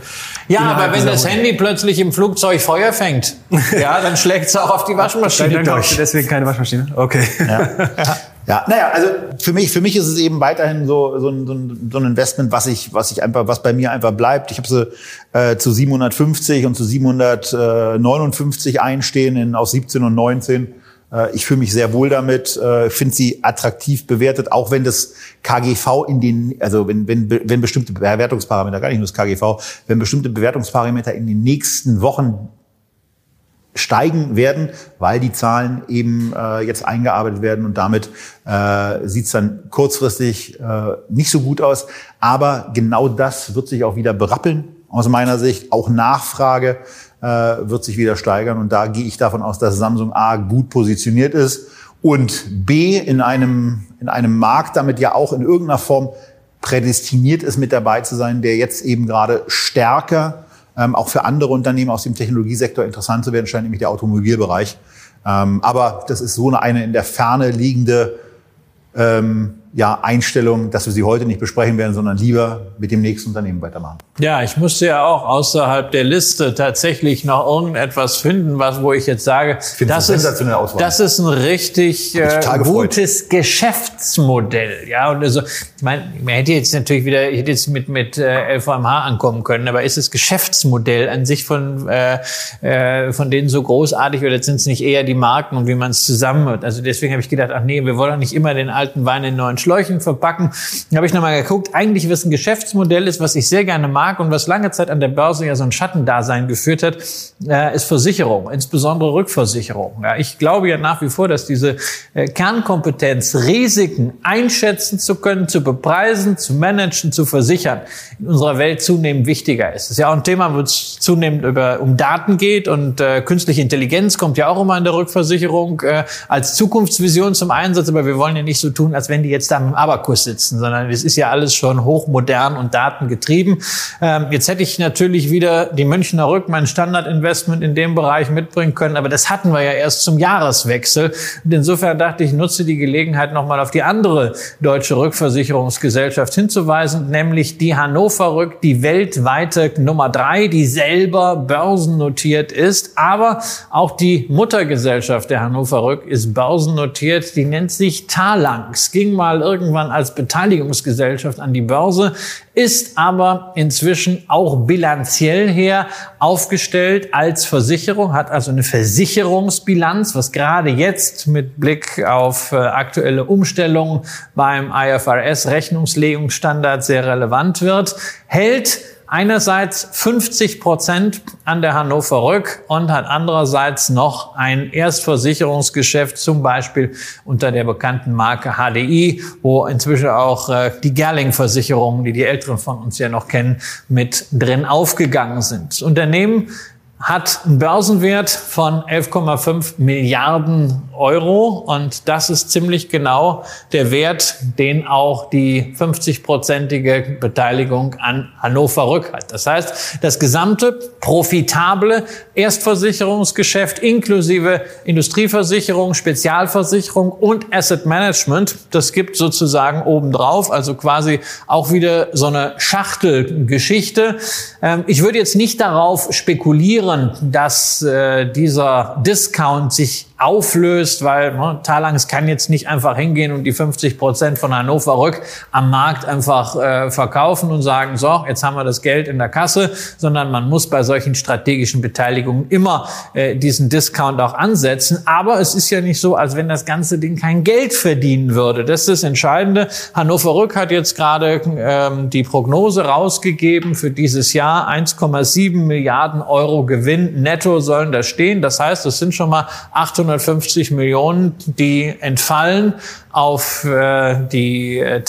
Speaker 3: Ja, aber wenn das Handy plötzlich im Flugzeug Feuer fängt, ja, dann schlägt es auch auf die Waschmaschine
Speaker 4: dann, dann durch. Deswegen keine Waschmaschine. Okay.
Speaker 2: Ja. Ja, naja, also für mich, für mich ist es eben weiterhin so, so, ein, so, ein, Investment, was ich, was ich einfach, was bei mir einfach bleibt. Ich habe sie äh, zu 750 und zu 759 einstehen in, aus 17 und 19. Äh, ich fühle mich sehr wohl damit, äh, finde sie attraktiv bewertet, auch wenn das KGV in den, also wenn, wenn, wenn bestimmte Bewertungsparameter, gar nicht nur das KGV, wenn bestimmte Bewertungsparameter in den nächsten Wochen steigen werden, weil die Zahlen eben äh, jetzt eingearbeitet werden und damit äh, sieht es dann kurzfristig äh, nicht so gut aus. Aber genau das wird sich auch wieder berappeln aus meiner Sicht. Auch Nachfrage äh, wird sich wieder steigern und da gehe ich davon aus, dass Samsung A gut positioniert ist und B in einem, in einem Markt damit ja auch in irgendeiner Form prädestiniert ist, mit dabei zu sein, der jetzt eben gerade stärker ähm, auch für andere Unternehmen aus dem Technologiesektor interessant zu werden scheint, nämlich der Automobilbereich. Ähm, aber das ist so eine in der Ferne liegende ähm, ja, Einstellung, dass wir sie heute nicht besprechen werden, sondern lieber mit dem nächsten Unternehmen weitermachen.
Speaker 3: Ja, ich musste ja auch außerhalb der Liste tatsächlich noch irgendetwas finden, was, wo ich jetzt sage, das ist, das ist ein richtig äh, gutes Geschäftsmodell. Ja, und also, ich meine, man hätte jetzt natürlich wieder, ich hätte jetzt mit, mit äh, LVMH ankommen können, aber ist das Geschäftsmodell an sich von, äh, äh, von denen so großartig oder sind es nicht eher die Marken und wie man es zusammen, also deswegen habe ich gedacht, ach nee, wir wollen doch nicht immer den alten Wein in neuen Schläuchen verpacken. Da habe ich nochmal geguckt, eigentlich was ein Geschäftsmodell ist, was ich sehr gerne mag und was lange Zeit an der Börse ja so ein Schattendasein geführt hat, äh, ist Versicherung, insbesondere Rückversicherung. Ich glaube ja nach wie vor, dass diese äh, Kernkompetenz, Risiken einschätzen zu können, zu bepreisen, zu managen, zu versichern, in unserer Welt zunehmend wichtiger ist. Das ist ja auch ein Thema, wo es zunehmend über, um Daten geht und äh, künstliche Intelligenz kommt ja auch immer in der Rückversicherung äh, als Zukunftsvision zum Einsatz, aber wir wollen ja nicht so tun, als wenn die jetzt da im Abakus sitzen, sondern es ist ja alles schon hochmodern und datengetrieben. Ähm, jetzt hätte ich natürlich wieder die Münchner Rück, mein Standardinvestment in dem Bereich mitbringen können, aber das hatten wir ja erst zum Jahreswechsel. Und insofern dachte ich, nutze die Gelegenheit nochmal auf die andere deutsche Rückversicherungsgesellschaft hinzuweisen, nämlich die Hannover Rück, die weltweite Nummer drei, die selber börsennotiert ist, aber auch die Muttergesellschaft der Hannover Rück ist börsennotiert, die nennt sich Talanx, ging mal irgendwann als Beteiligungsgesellschaft an die Börse, ist aber inzwischen auch bilanziell her aufgestellt als Versicherung, hat also eine Versicherungsbilanz, was gerade jetzt mit Blick auf äh, aktuelle Umstellungen beim IFRS Rechnungslegungsstandard sehr relevant wird, hält einerseits 50 Prozent an der Hannover Rück und hat andererseits noch ein Erstversicherungsgeschäft, zum Beispiel unter der bekannten Marke HDI, wo inzwischen auch äh, die Gerling-Versicherungen, die die Älteren von uns ja noch kennen, mit drin aufgegangen sind. Das Unternehmen hat einen Börsenwert von 11,5 Milliarden Euro und das ist ziemlich genau der Wert, den auch die 50-prozentige Beteiligung an Hannover Rück hat. Das heißt, das gesamte profitable Erstversicherungsgeschäft inklusive Industrieversicherung, Spezialversicherung und Asset Management, das gibt sozusagen obendrauf, also quasi auch wieder so eine Schachtelgeschichte. Ähm, ich würde jetzt nicht darauf spekulieren, spüren, dass äh, dieser Discount sich auflöst, weil ne, Talangs kann jetzt nicht einfach hingehen und die 50 Prozent von Hannover Rück am Markt einfach äh, verkaufen und sagen, so, jetzt haben wir das Geld in der Kasse, sondern man muss bei solchen strategischen Beteiligungen immer äh, diesen Discount auch ansetzen. Aber es ist ja nicht so, als wenn das ganze Ding kein Geld verdienen würde. Das ist das Entscheidende. Hannover Rück hat jetzt gerade ähm, die Prognose rausgegeben für dieses Jahr 1,7 Milliarden Euro Gewinn netto sollen da stehen. Das heißt, es sind schon mal 800 850 Millionen, die entfallen auf äh, die äh.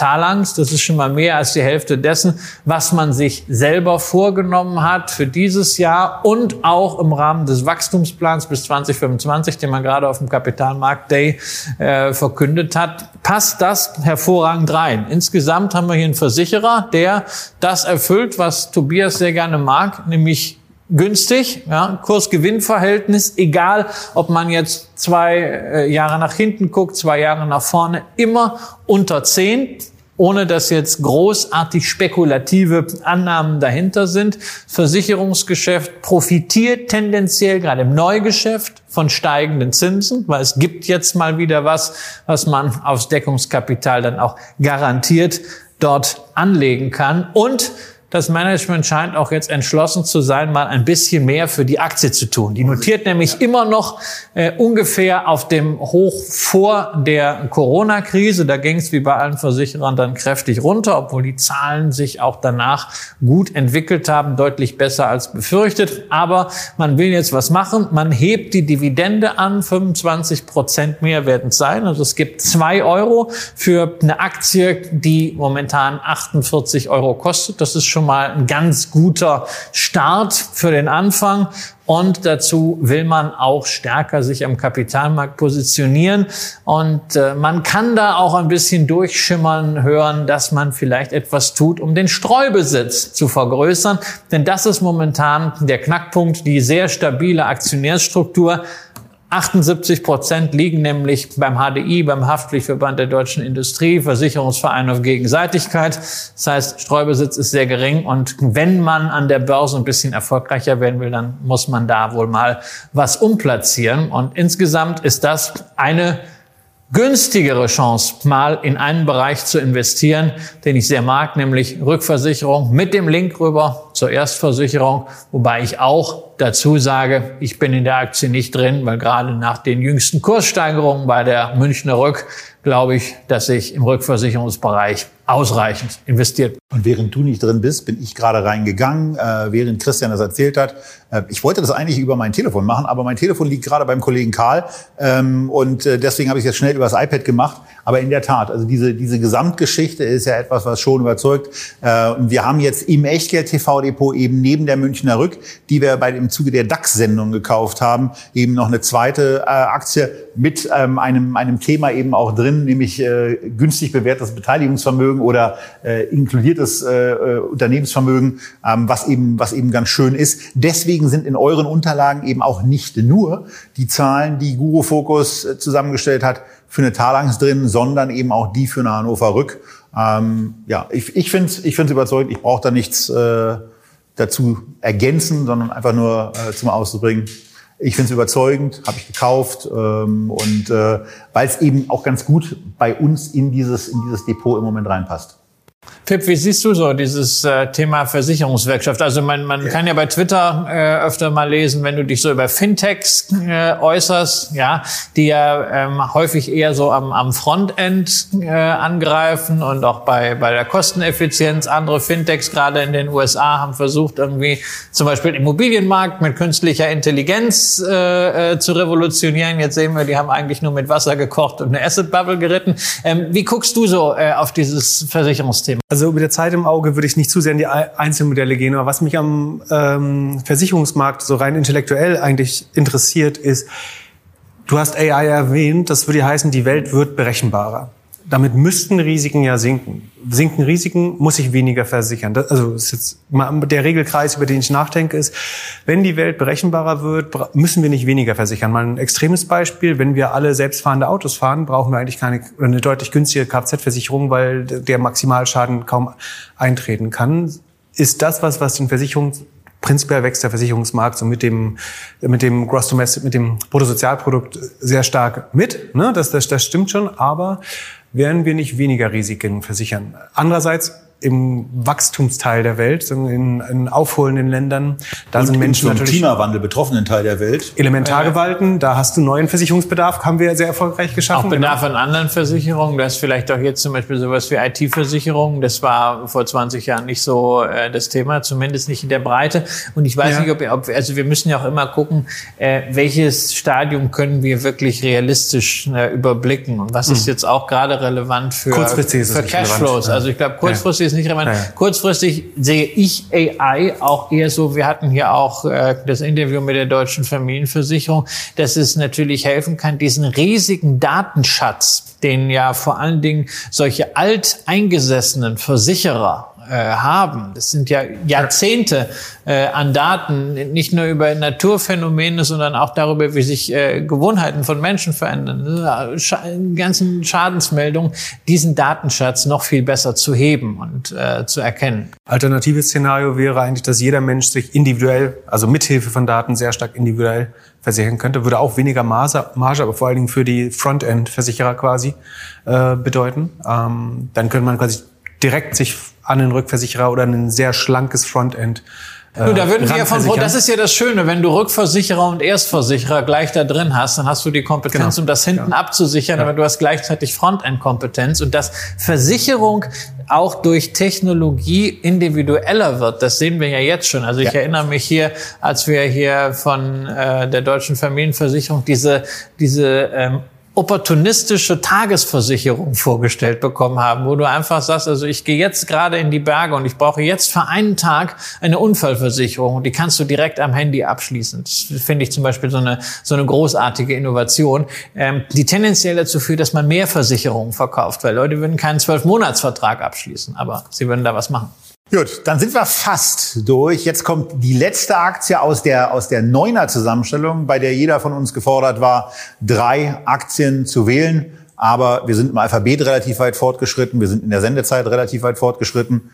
Speaker 3: Das ist schon mal mehr als die Hälfte dessen, was man sich selber vorgenommen hat für dieses Jahr und auch im Rahmen des Wachstumsplans bis 2025, den man gerade auf dem Kapitalmarkt Day äh, verkündet hat, passt das hervorragend rein. Insgesamt haben wir hier einen Versicherer, der das erfüllt, was Tobias sehr gerne mag, nämlich günstig, ja, Kurs-Gewinn-Verhältnis, egal ob man jetzt zwei äh, Jahre nach hinten guckt, zwei Jahre nach vorne, immer unter zehn, ohne dass jetzt großartig spekulative Annahmen dahinter sind. Versicherungsgeschäft profitiert tendenziell gerade im Neugeschäft von steigenden Zinsen, weil es gibt jetzt mal wieder was, was man aufs Deckungskapital dann auch garantiert dort anlegen kann. Und das Management scheint auch jetzt entschlossen zu sein, mal ein bisschen mehr für die Aktie zu tun. Die notiert nämlich immer noch äh, ungefähr auf dem Hoch vor der Corona-Krise. Da ging es wie bei allen Versicherern dann kräftig runter, obwohl die Zahlen sich auch danach gut entwickelt haben, deutlich besser als befürchtet. Aber man will jetzt was machen. Man hebt die Dividende an. 25 Prozent mehr werden es sein. Also es gibt zwei Euro für eine Aktie, die momentan 48 Euro kostet. Das ist schon schon mal ein ganz guter Start für den Anfang. Und dazu will man auch stärker sich am Kapitalmarkt positionieren. Und äh, man kann da auch ein bisschen durchschimmern hören, dass man vielleicht etwas tut, um den Streubesitz zu vergrößern. Denn das ist momentan der Knackpunkt, die sehr stabile Aktionärsstruktur 78 Prozent liegen nämlich beim HDI, beim Haftpflichtverband der deutschen Industrie, Versicherungsverein auf Gegenseitigkeit. Das heißt, Streubesitz ist sehr gering und wenn man an der Börse ein bisschen erfolgreicher werden will, dann muss man da wohl mal was umplatzieren. Und insgesamt ist das eine günstigere Chance, mal in einen Bereich zu investieren, den ich sehr mag, nämlich Rückversicherung mit dem Link rüber zur Erstversicherung, wobei ich auch dazu sage, ich bin in der Aktie nicht drin, weil gerade nach den jüngsten Kurssteigerungen bei der Münchner Rück glaube ich, dass ich im Rückversicherungsbereich ausreichend investiert.
Speaker 2: Und während du nicht drin bist, bin ich gerade reingegangen, äh, während Christian das erzählt hat. Äh, ich wollte das eigentlich über mein Telefon machen, aber mein Telefon liegt gerade beim Kollegen Karl ähm, und äh, deswegen habe ich es schnell übers iPad gemacht. Aber in der Tat, also diese, diese Gesamtgeschichte ist ja etwas, was schon überzeugt. Äh, und wir haben jetzt im Echtgeld-TV-Depot eben neben der Münchner Rück, die wir bei dem Zuge der DAX-Sendung gekauft haben, eben noch eine zweite äh, Aktie mit ähm, einem, einem Thema eben auch drin, nämlich äh, günstig bewährtes Beteiligungsvermögen oder äh, inkludiertes äh, äh, Unternehmensvermögen, ähm, was eben was eben ganz schön ist. Deswegen sind in euren Unterlagen eben auch nicht nur die Zahlen, die Guru Focus äh, zusammengestellt hat, für eine Talangst drin, sondern eben auch die für eine Hannover Rück. Ähm, ja, ich, ich finde es ich find's überzeugend. Ich brauche da nichts äh, dazu ergänzen, sondern einfach nur äh, zum Auszubringen. Ich finde es überzeugend, habe ich gekauft ähm, und äh, weil es eben auch ganz gut bei uns in dieses, in dieses Depot im Moment reinpasst.
Speaker 3: Pip, wie siehst du so dieses äh, Thema Versicherungswirtschaft? Also man, man kann ja bei Twitter äh, öfter mal lesen, wenn du dich so über Fintechs äh, äußerst, ja, die ja ähm, häufig eher so am, am Frontend äh, angreifen und auch bei, bei der Kosteneffizienz. Andere Fintechs, gerade in den USA, haben versucht, irgendwie zum Beispiel Immobilienmarkt mit künstlicher Intelligenz äh, äh, zu revolutionieren. Jetzt sehen wir, die haben eigentlich nur mit Wasser gekocht und eine Asset Bubble geritten. Ähm, wie guckst du so äh, auf dieses Versicherungsthema?
Speaker 4: Thema. Also mit der Zeit im Auge würde ich nicht zu sehr in die Einzelmodelle gehen. Aber was mich am ähm, Versicherungsmarkt so rein intellektuell eigentlich interessiert, ist, du hast AI erwähnt, das würde heißen, die Welt wird berechenbarer. Damit müssten Risiken ja sinken. Sinken Risiken, muss ich weniger versichern. Das, also ist jetzt der Regelkreis, über den ich nachdenke, ist, wenn die Welt berechenbarer wird, müssen wir nicht weniger versichern. Mal ein extremes Beispiel, wenn wir alle selbstfahrende Autos fahren, brauchen wir eigentlich keine eine deutlich günstige Kfz-Versicherung, weil der Maximalschaden kaum eintreten kann. Ist das was, was den Versicherungs prinzipiell wächst der Versicherungsmarkt so mit dem, mit dem Gross Domestic, mit dem Bruttosozialprodukt sehr stark mit. Ne? Das, das, das stimmt schon, aber werden wir nicht weniger Risiken versichern. Andererseits im Wachstumsteil der Welt, in, in aufholenden Ländern.
Speaker 2: Da und sind Menschen natürlich Klimawandel betroffenen Teil der Welt.
Speaker 4: Elementargewalten, da hast du neuen Versicherungsbedarf, haben wir sehr erfolgreich geschaffen.
Speaker 3: Auch Bedarf genau. an anderen Versicherungen, das ist vielleicht auch jetzt zum Beispiel sowas wie IT-Versicherungen. Das war vor 20 Jahren nicht so äh, das Thema, zumindest nicht in der Breite. Und ich weiß ja. nicht, ob, ob also wir müssen ja auch immer gucken, äh, welches Stadium können wir wirklich realistisch äh, überblicken und was mhm. ist jetzt auch gerade relevant für, für Cashflows. Ja. Also ich glaube, kurzfristig ist nicht relevant. Ja. Kurzfristig sehe ich AI auch eher so, wir hatten hier auch äh, das Interview mit der Deutschen Familienversicherung, dass es natürlich helfen kann, diesen riesigen Datenschatz, den ja vor allen Dingen solche alteingesessenen Versicherer äh, haben. Das sind ja Jahrzehnte äh, an Daten, nicht nur über Naturphänomene, sondern auch darüber, wie sich äh, Gewohnheiten von Menschen verändern. Sch ganzen Schadensmeldungen, diesen Datenschatz noch viel besser zu heben und äh, zu erkennen.
Speaker 4: Alternatives Szenario wäre eigentlich, dass jeder Mensch sich individuell, also mithilfe von Daten sehr stark individuell versichern könnte. Würde auch weniger Marge, Marge aber vor allen Dingen für die Frontend-Versicherer quasi äh, bedeuten. Ähm, dann könnte man quasi direkt sich an den Rückversicherer oder ein sehr schlankes Frontend
Speaker 3: Du, da würden wir ja von, das ist ja das Schöne, wenn du Rückversicherer und Erstversicherer gleich da drin hast, dann hast du die Kompetenz, genau. um das hinten ja. abzusichern, ja. aber du hast gleichzeitig Frontend-Kompetenz und dass Versicherung auch durch Technologie individueller wird, das sehen wir ja jetzt schon. Also ich ja. erinnere mich hier, als wir hier von äh, der deutschen Familienversicherung diese diese ähm, opportunistische Tagesversicherung vorgestellt bekommen haben, wo du einfach sagst, also ich gehe jetzt gerade in die Berge und ich brauche jetzt für einen Tag eine Unfallversicherung und die kannst du direkt am Handy abschließen. Das finde ich zum Beispiel so eine, so eine großartige Innovation, ähm, die tendenziell dazu führt, dass man mehr Versicherungen verkauft, weil Leute würden keinen Zwölf-Monats-Vertrag abschließen, aber sie würden da was machen.
Speaker 2: Gut, dann sind wir fast durch. Jetzt kommt die letzte Aktie aus der, aus der Neuner Zusammenstellung, bei der jeder von uns gefordert war, drei Aktien zu wählen. Aber wir sind im Alphabet relativ weit fortgeschritten. Wir sind in der Sendezeit relativ weit fortgeschritten.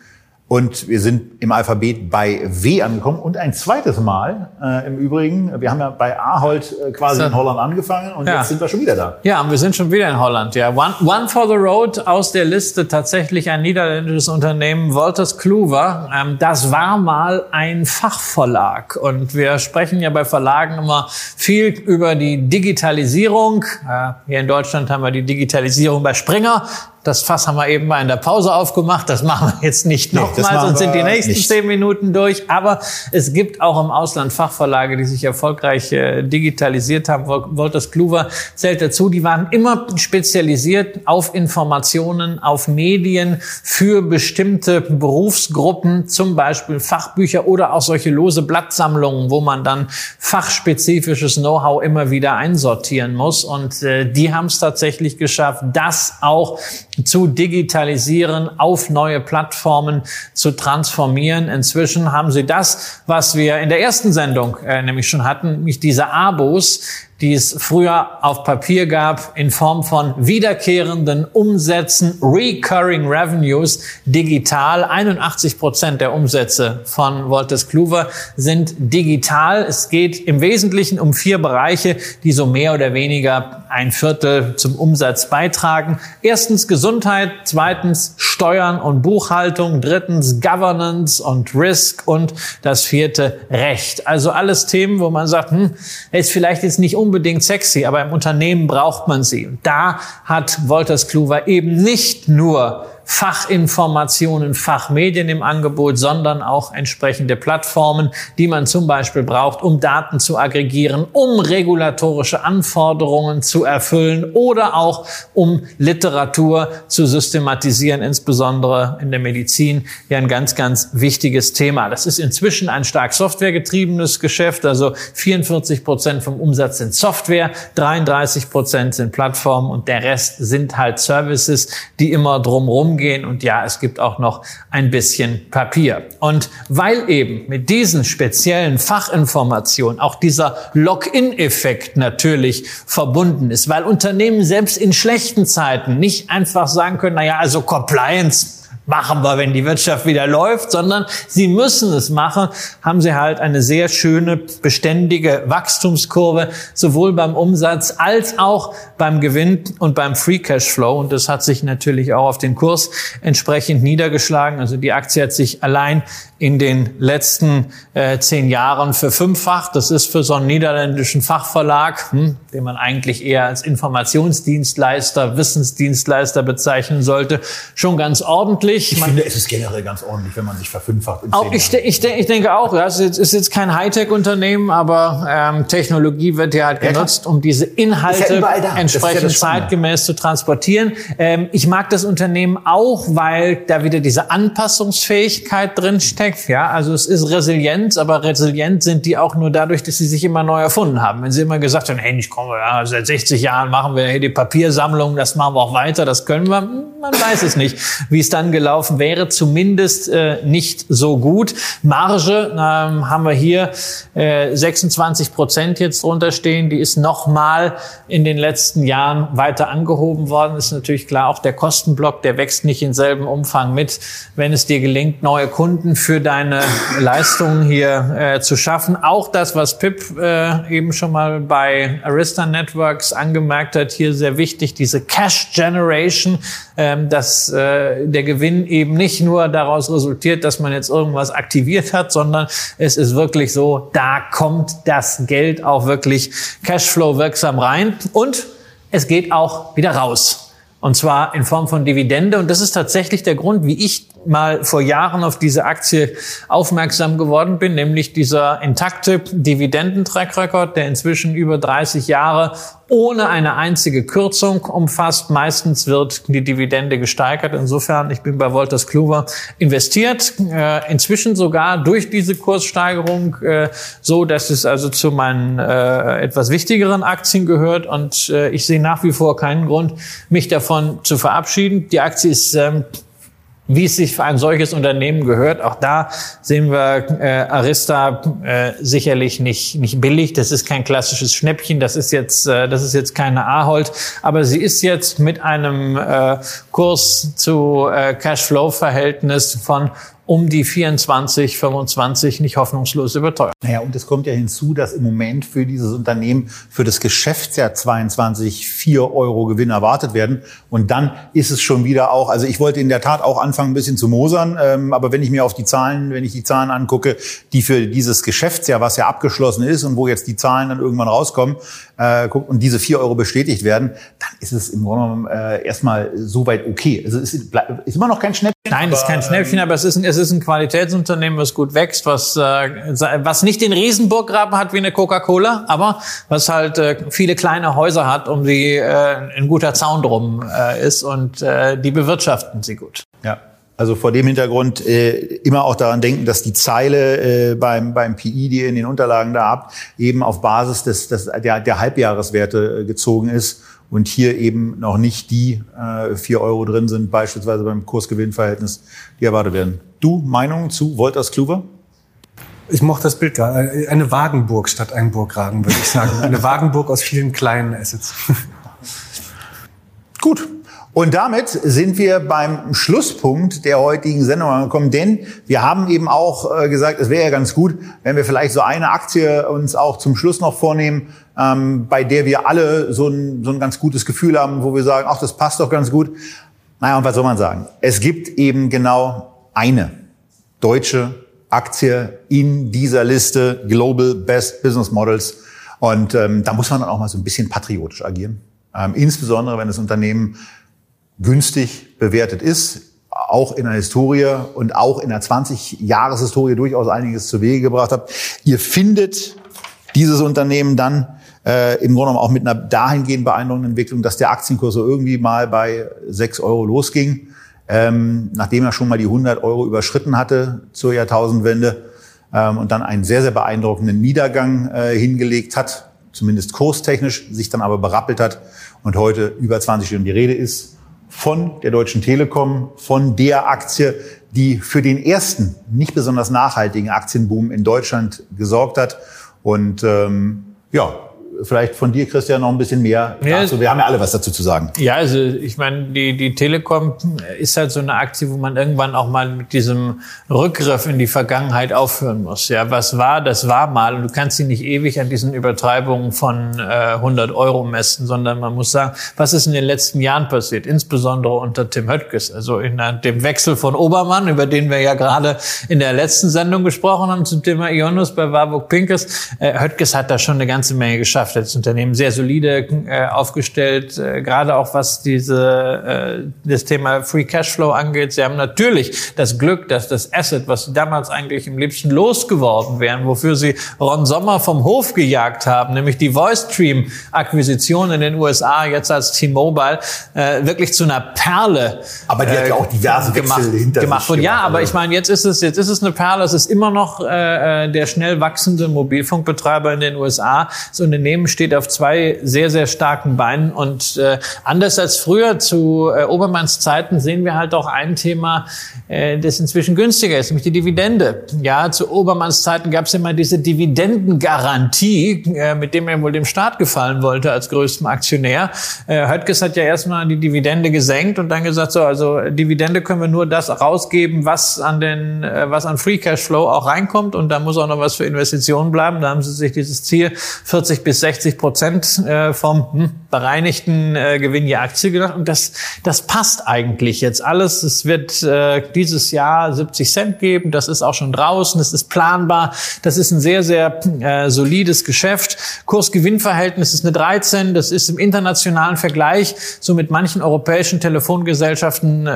Speaker 2: Und wir sind im Alphabet bei W angekommen und ein zweites Mal äh, im Übrigen. Wir haben ja bei Ahold äh, quasi
Speaker 3: So.
Speaker 2: in Holland angefangen und
Speaker 3: Ja.
Speaker 2: jetzt sind wir schon wieder da.
Speaker 3: Ja, und wir sind schon wieder in Holland. Ja, One, One for the Road aus der Liste tatsächlich ein niederländisches Unternehmen, Wolters Kluwer. Ähm, das war mal ein Fachverlag und wir sprechen ja bei Verlagen immer viel über die Digitalisierung. Äh, hier in Deutschland haben wir die Digitalisierung bei Springer. Das Fass haben wir eben mal in der Pause aufgemacht. Das machen wir jetzt nicht
Speaker 2: Nee,
Speaker 3: nochmal, sonst sind die nächsten
Speaker 2: nicht.
Speaker 3: zehn Minuten durch. Aber es gibt auch im Ausland Fachverlage, die sich erfolgreich äh, digitalisiert haben. Wol- Wolters Kluwer zählt dazu. Die waren immer spezialisiert auf Informationen, auf Medien für bestimmte Berufsgruppen, zum Beispiel Fachbücher oder auch solche lose Blattsammlungen, wo man dann fachspezifisches Know-how immer wieder einsortieren muss. Und äh, die haben es tatsächlich geschafft, das auch zu digitalisieren, auf neue Plattformen zu transformieren. Inzwischen haben sie das, was wir in der ersten Sendung äh, nämlich schon hatten, nämlich diese Abos, die es früher auf Papier gab, in Form von wiederkehrenden Umsätzen, Recurring Revenues, digital. 81 Prozent der Umsätze von Wolters Kluwer sind digital. Es geht im Wesentlichen um vier Bereiche, die so mehr oder weniger ein Viertel zum Umsatz beitragen. Erstens Gesundheit, zweitens Steuern und Buchhaltung, drittens Governance und Risk und das vierte Recht. Also alles Themen, wo man sagt, hm, ist vielleicht jetzt nicht unbedingt sexy, aber im Unternehmen braucht man sie. Und da hat Wolters Kluwer eben nicht nur Fachinformationen, Fachmedien im Angebot, sondern auch entsprechende Plattformen, die man zum Beispiel braucht, um Daten zu aggregieren, um regulatorische Anforderungen zu erfüllen oder auch um Literatur zu systematisieren, insbesondere in der Medizin ja ein ganz, ganz wichtiges Thema. Das ist inzwischen ein stark softwaregetriebenes Geschäft, also 44 Prozent vom Umsatz sind Software, 33 Prozent sind Plattformen und der Rest sind halt Services, die immer drumherum gehen. Und ja, es gibt auch noch ein bisschen Papier. Und weil eben mit diesen speziellen Fachinformationen auch dieser Lock-in-Effekt natürlich verbunden ist, weil Unternehmen selbst in schlechten Zeiten nicht einfach sagen können, naja, also Compliance machen wir, wenn die Wirtschaft wieder läuft, sondern sie müssen es machen, haben sie halt eine sehr schöne, beständige Wachstumskurve, sowohl beim Umsatz als auch beim Gewinn und beim Free Cash Flow. Und das hat sich natürlich auch auf den Kurs entsprechend niedergeschlagen. Also die Aktie hat sich allein in den letzten äh, zehn Jahren verfünffacht. Das ist für so einen niederländischen Fachverlag, hm, den man eigentlich eher als Informationsdienstleister, Wissensdienstleister bezeichnen sollte, schon ganz ordentlich.
Speaker 2: Ich
Speaker 3: Man-
Speaker 2: finde, es ist generell ganz ordentlich, wenn man sich verfünffacht.
Speaker 3: auch ich, ich, ich denke auch, ja, es ist jetzt, kein Hightech-Unternehmen, aber ähm, Technologie wird ja halt genutzt, um diese Inhalte
Speaker 2: ja ja
Speaker 3: entsprechend
Speaker 2: Spannende.
Speaker 3: zeitgemäß zu transportieren. Ähm, ich mag das Unternehmen auch, weil da wieder diese Anpassungsfähigkeit drin steckt. Ja, also es ist Resilienz, aber resilient sind die auch nur dadurch, dass sie sich immer neu erfunden haben. Wenn sie immer gesagt haben, hey, ich komme, ja, seit 60 Jahren machen wir hier die Papiersammlung, das machen wir auch weiter, das können wir. Man weiß es nicht, wie es dann gelaufen wäre. Zumindest äh, nicht so gut. Marge ähm, haben wir hier äh, 26 Prozent jetzt drunter stehen. Die ist nochmal in den letzten Jahren weiter angehoben worden. Ist natürlich klar, auch der Kostenblock, der wächst nicht in selben Umfang mit. Wenn es dir gelingt, neue Kunden für deine Leistungen hier äh, zu schaffen. Auch das, was Pip äh, eben schon mal bei Arista Networks angemerkt hat, hier sehr wichtig, diese Cash Generation, ähm, dass äh, der Gewinn eben nicht nur daraus resultiert, dass man jetzt irgendwas aktiviert hat, sondern es ist wirklich so, da kommt das Geld auch wirklich Cashflow wirksam rein und es geht auch wieder raus. Und zwar in Form von Dividende. Und das ist tatsächlich der Grund, wie ich mal vor Jahren auf diese Aktie aufmerksam geworden bin, nämlich dieser intakte Dividenden-Track-Record, der inzwischen über 30 Jahre ohne eine einzige Kürzung umfasst. Meistens wird die Dividende gesteigert. Insofern, ich bin bei Wolters Kluwer investiert. Äh, inzwischen sogar durch diese Kurssteigerung äh, so, dass es also zu meinen äh, etwas wichtigeren Aktien gehört. Und äh, ich sehe nach wie vor keinen Grund, mich davon zu verabschieden. Die Aktie ist ähm, wie es sich für ein solches Unternehmen gehört. Auch da sehen wir äh, Arista äh, sicherlich nicht nicht billig. Das ist kein klassisches Schnäppchen. Das ist jetzt äh, das ist jetzt keine Ahold, aber sie ist jetzt mit einem äh, Kurs zu äh, Cashflow-Verhältnis von um die 24, 25 nicht hoffnungslos überteuert.
Speaker 2: Naja, und es kommt ja hinzu, dass im Moment für dieses Unternehmen für das Geschäftsjahr 22 4 Euro Gewinn erwartet werden. Und dann ist es schon wieder auch, also ich wollte in der Tat auch anfangen, ein bisschen zu mosern, ähm, aber wenn ich mir auf die Zahlen, wenn ich die Zahlen angucke, die für dieses Geschäftsjahr, was ja abgeschlossen ist und wo jetzt die Zahlen dann irgendwann rauskommen äh, und diese 4 Euro bestätigt werden, dann ist es im Grunde genommen äh, erstmal soweit okay. Also es ist, ist immer noch kein Schnäppchen.
Speaker 3: Nein, es ist kein Schnäppchen, aber es ist ein, es ist ein Qualitätsunternehmen, was gut wächst, was, äh, was nicht den Riesenburggraben hat wie eine Coca-Cola, aber was halt äh, viele kleine Häuser hat, um die äh, ein guter Zaun drum äh, ist und äh, die bewirtschaften sie gut.
Speaker 2: Ja. Also vor dem Hintergrund äh, immer auch daran denken, dass die Zeile äh, beim, beim PI, die ihr in den Unterlagen da habt, eben auf Basis des, des, der, der Halbjahreswerte äh, gezogen ist und hier eben noch nicht die äh, 4 Euro drin sind, beispielsweise beim Kursgewinnverhältnis, die erwartet werden. Du, Meinung zu Wolters Kluwer?
Speaker 4: Ich mochte das Bild gerade. Eine Wagenburg statt ein Burggraben, würde ich sagen. Eine Wagenburg aus vielen kleinen Assets.
Speaker 2: Gut. Und damit sind wir beim Schlusspunkt der heutigen Sendung angekommen, denn wir haben eben auch äh, gesagt, es wäre ja ganz gut, wenn wir vielleicht so eine Aktie uns auch zum Schluss noch vornehmen, ähm, bei der wir alle so ein, so ein ganz gutes Gefühl haben, wo wir sagen, ach, das passt doch ganz gut. Naja, und was soll man sagen? Es gibt eben genau eine deutsche Aktie in dieser Liste Global Best Business Models. Und ähm, da muss man dann auch mal so ein bisschen patriotisch agieren. Ähm, insbesondere, wenn das Unternehmen günstig bewertet ist, auch in der Historie und auch in der 20-Jahres-Historie durchaus einiges zu Wege gebracht hat. Ihr findet dieses Unternehmen dann äh, im Grunde genommen auch mit einer dahingehend beeindruckenden Entwicklung, dass der Aktienkurs so irgendwie mal bei 6 Euro losging, ähm, nachdem er schon mal die 100 Euro überschritten hatte zur Jahrtausendwende ähm, und dann einen sehr, sehr beeindruckenden Niedergang äh, hingelegt hat, zumindest kurstechnisch, sich dann aber berappelt hat und heute über 20 Stunden die Rede ist von der Deutschen Telekom, von der Aktie, die für den ersten nicht besonders nachhaltigen Aktienboom in Deutschland gesorgt hat. Und ähm, ja, vielleicht von dir, Christian, noch ein bisschen mehr ja, dazu. Wir haben ja alle was dazu zu sagen.
Speaker 3: Ja, also ich meine, die, die Telekom ist halt so eine Aktie, wo man irgendwann auch mal mit diesem Rückgriff in die Vergangenheit aufhören muss. Ja, was war, das war mal. Und du kannst sie nicht ewig an diesen Übertreibungen von äh, 100 Euro messen, sondern man muss sagen, was ist in den letzten Jahren passiert, insbesondere unter Tim Höttges. Also in dem Wechsel von Obermann, über den wir ja gerade in der letzten Sendung gesprochen haben zum Thema Ionus bei Warburg Pinkes. Äh, Höttges hat da schon eine ganze Menge geschafft das Unternehmen sehr solide äh, aufgestellt, äh, gerade auch was diese äh, das Thema Free Cashflow angeht. Sie haben natürlich das Glück, dass das Asset, was sie damals eigentlich im liebsten losgeworden wären, wofür sie Ron Sommer vom Hof gejagt haben, nämlich die VoiceStream Akquisition in den USA jetzt als T-Mobile äh, wirklich zu einer Perle.
Speaker 2: Aber die hat ja auch diverse
Speaker 3: gemacht,
Speaker 2: Wechsel hinter
Speaker 3: gemacht.
Speaker 2: sich
Speaker 3: Und ja, aber ich meine, jetzt ist es jetzt ist es eine Perle. Es ist immer noch äh, äh der schnell wachsende Mobilfunkbetreiber in den USA. Das Unternehmen Unternehmen steht auf zwei sehr, sehr starken Beinen. Und äh, anders als früher zu äh, Obermanns Zeiten sehen wir halt auch ein Thema, äh, das inzwischen günstiger ist, nämlich die Dividende. Ja, zu Obermanns Zeiten gab es immer diese Dividendengarantie, äh, mit dem er wohl dem Staat gefallen wollte als größtem Aktionär. Äh, Höttges hat ja erstmal die Dividende gesenkt und dann gesagt, so, also Dividende können wir nur das rausgeben, was an den, äh, was an Free Cashflow auch reinkommt und da muss auch noch was für Investitionen bleiben. Da haben sie sich dieses Ziel 40 bis 60 Prozent äh, vom hm, bereinigten äh, Gewinn je Aktie gedacht. Und das, das passt eigentlich jetzt alles. Es wird äh, dieses Jahr 70 Cent geben. Das ist auch schon draußen. Das ist planbar. Das ist ein sehr, sehr solides Geschäft. Kursgewinnverhältnis ist eine 13. Das ist im internationalen Vergleich so mit manchen europäischen Telefongesellschaften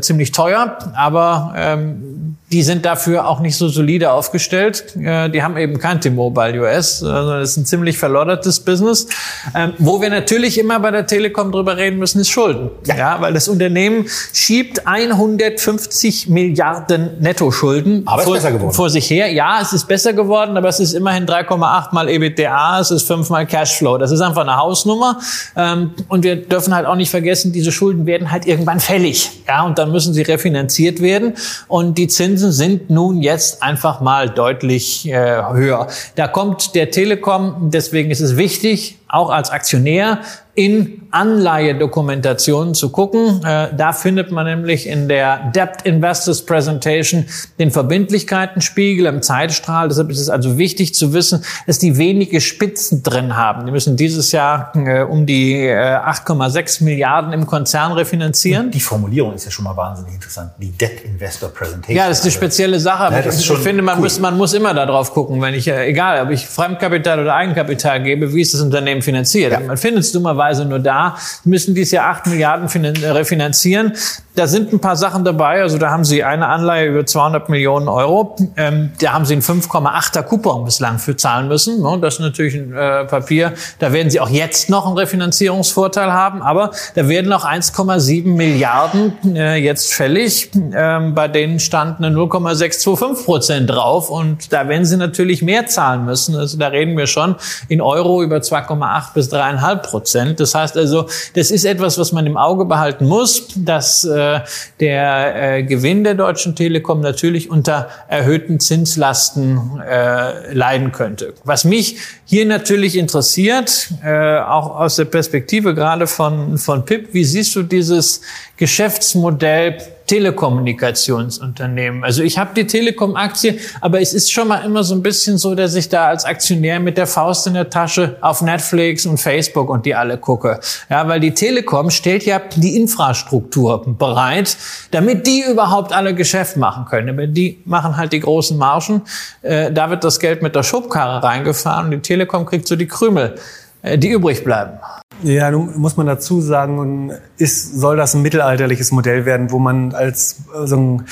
Speaker 3: ziemlich teuer. Aber ähm, die sind dafür auch nicht so solide aufgestellt. Äh, die haben eben kein T-Mobile US, sondern es ist ein ziemlich verloddertes Business. Ähm, wo wir natürlich immer bei der Telekom drüber reden müssen, ist Schulden. Ja. ja weil das Unternehmen schiebt 150 Milliarden Nettoschulden
Speaker 2: aber
Speaker 3: vor,
Speaker 2: vor
Speaker 3: sich her. Ja, es ist besser geworden, aber es ist immerhin 3,8 mal EBITDA, es ist 5 mal Cashflow. Das ist einfach eine Hausnummer. Ähm, und wir dürfen halt auch nicht vergessen, diese Schulden werden halt irgendwann fällig. Ja, und dann müssen sie refinanziert werden. Und die Zinsen Zinsen sind nun jetzt einfach mal deutlich äh, höher. Da kommt der Telekom, deswegen ist es wichtig, auch als Aktionär in Anleihedokumentationen zu gucken. Äh, da findet man nämlich in der Debt Investors Presentation den Verbindlichkeitenspiegel im Zeitstrahl. Deshalb ist es also wichtig zu wissen, dass die wenige Spitzen drin haben. Die müssen dieses Jahr äh, um die äh, 8,6 Milliarden im Konzern refinanzieren.
Speaker 2: Die Formulierung ist ja schon mal wahnsinnig interessant. Die Debt Investor Presentation.
Speaker 3: Ja, das ist eine spezielle Sache.
Speaker 2: Ja, das ist
Speaker 3: ich finde, man,
Speaker 2: cool.
Speaker 3: muss, man muss immer darauf gucken, wenn ich, äh, egal, ob ich Fremdkapital oder Eigenkapital gebe, wie ist das Unternehmen finanziert.
Speaker 2: Ja.
Speaker 3: Man findet es dummerweise nur da, müssen dies Jahr 8 Milliarden äh, refinanzieren. Da sind ein paar Sachen dabei. Also da haben Sie eine Anleihe über 200 Millionen Euro. Ähm, da haben Sie einen 5,8er Coupon bislang für zahlen müssen. Ne? Das ist natürlich ein äh, Papier. Da werden Sie auch jetzt noch einen Refinanzierungsvorteil haben. Aber da werden noch 1,7 Milliarden äh, jetzt fällig. Ähm, bei denen stand eine 0,625 Prozent drauf. Und da werden Sie natürlich mehr zahlen müssen. Also da reden wir schon in Euro über 2,8 bis 3,5 Prozent. Das heißt also, das ist etwas, was man im Auge behalten muss, dass äh, der äh, Gewinn der Deutschen Telekom natürlich unter erhöhten Zinslasten äh, leiden könnte. Was mich hier natürlich interessiert, auch aus der Perspektive gerade von, von PIP, wie siehst du dieses Geschäftsmodell Telekommunikationsunternehmen. Also ich habe die Telekom-Aktie, aber es ist schon mal immer so ein bisschen so, dass ich da als Aktionär mit der Faust in der Tasche auf Netflix und Facebook und die alle gucke. Ja, weil die Telekom stellt ja die Infrastruktur bereit, damit die überhaupt alle Geschäft machen können. Aber die machen halt die großen Margen. Äh, da wird das Geld mit der Schubkarre reingefahren und die Telekom kriegt so die Krümel, äh, die übrig bleiben.
Speaker 4: Ja, nun muss man dazu sagen, ist, soll das ein mittelalterliches Modell werden, wo man als äh, so ein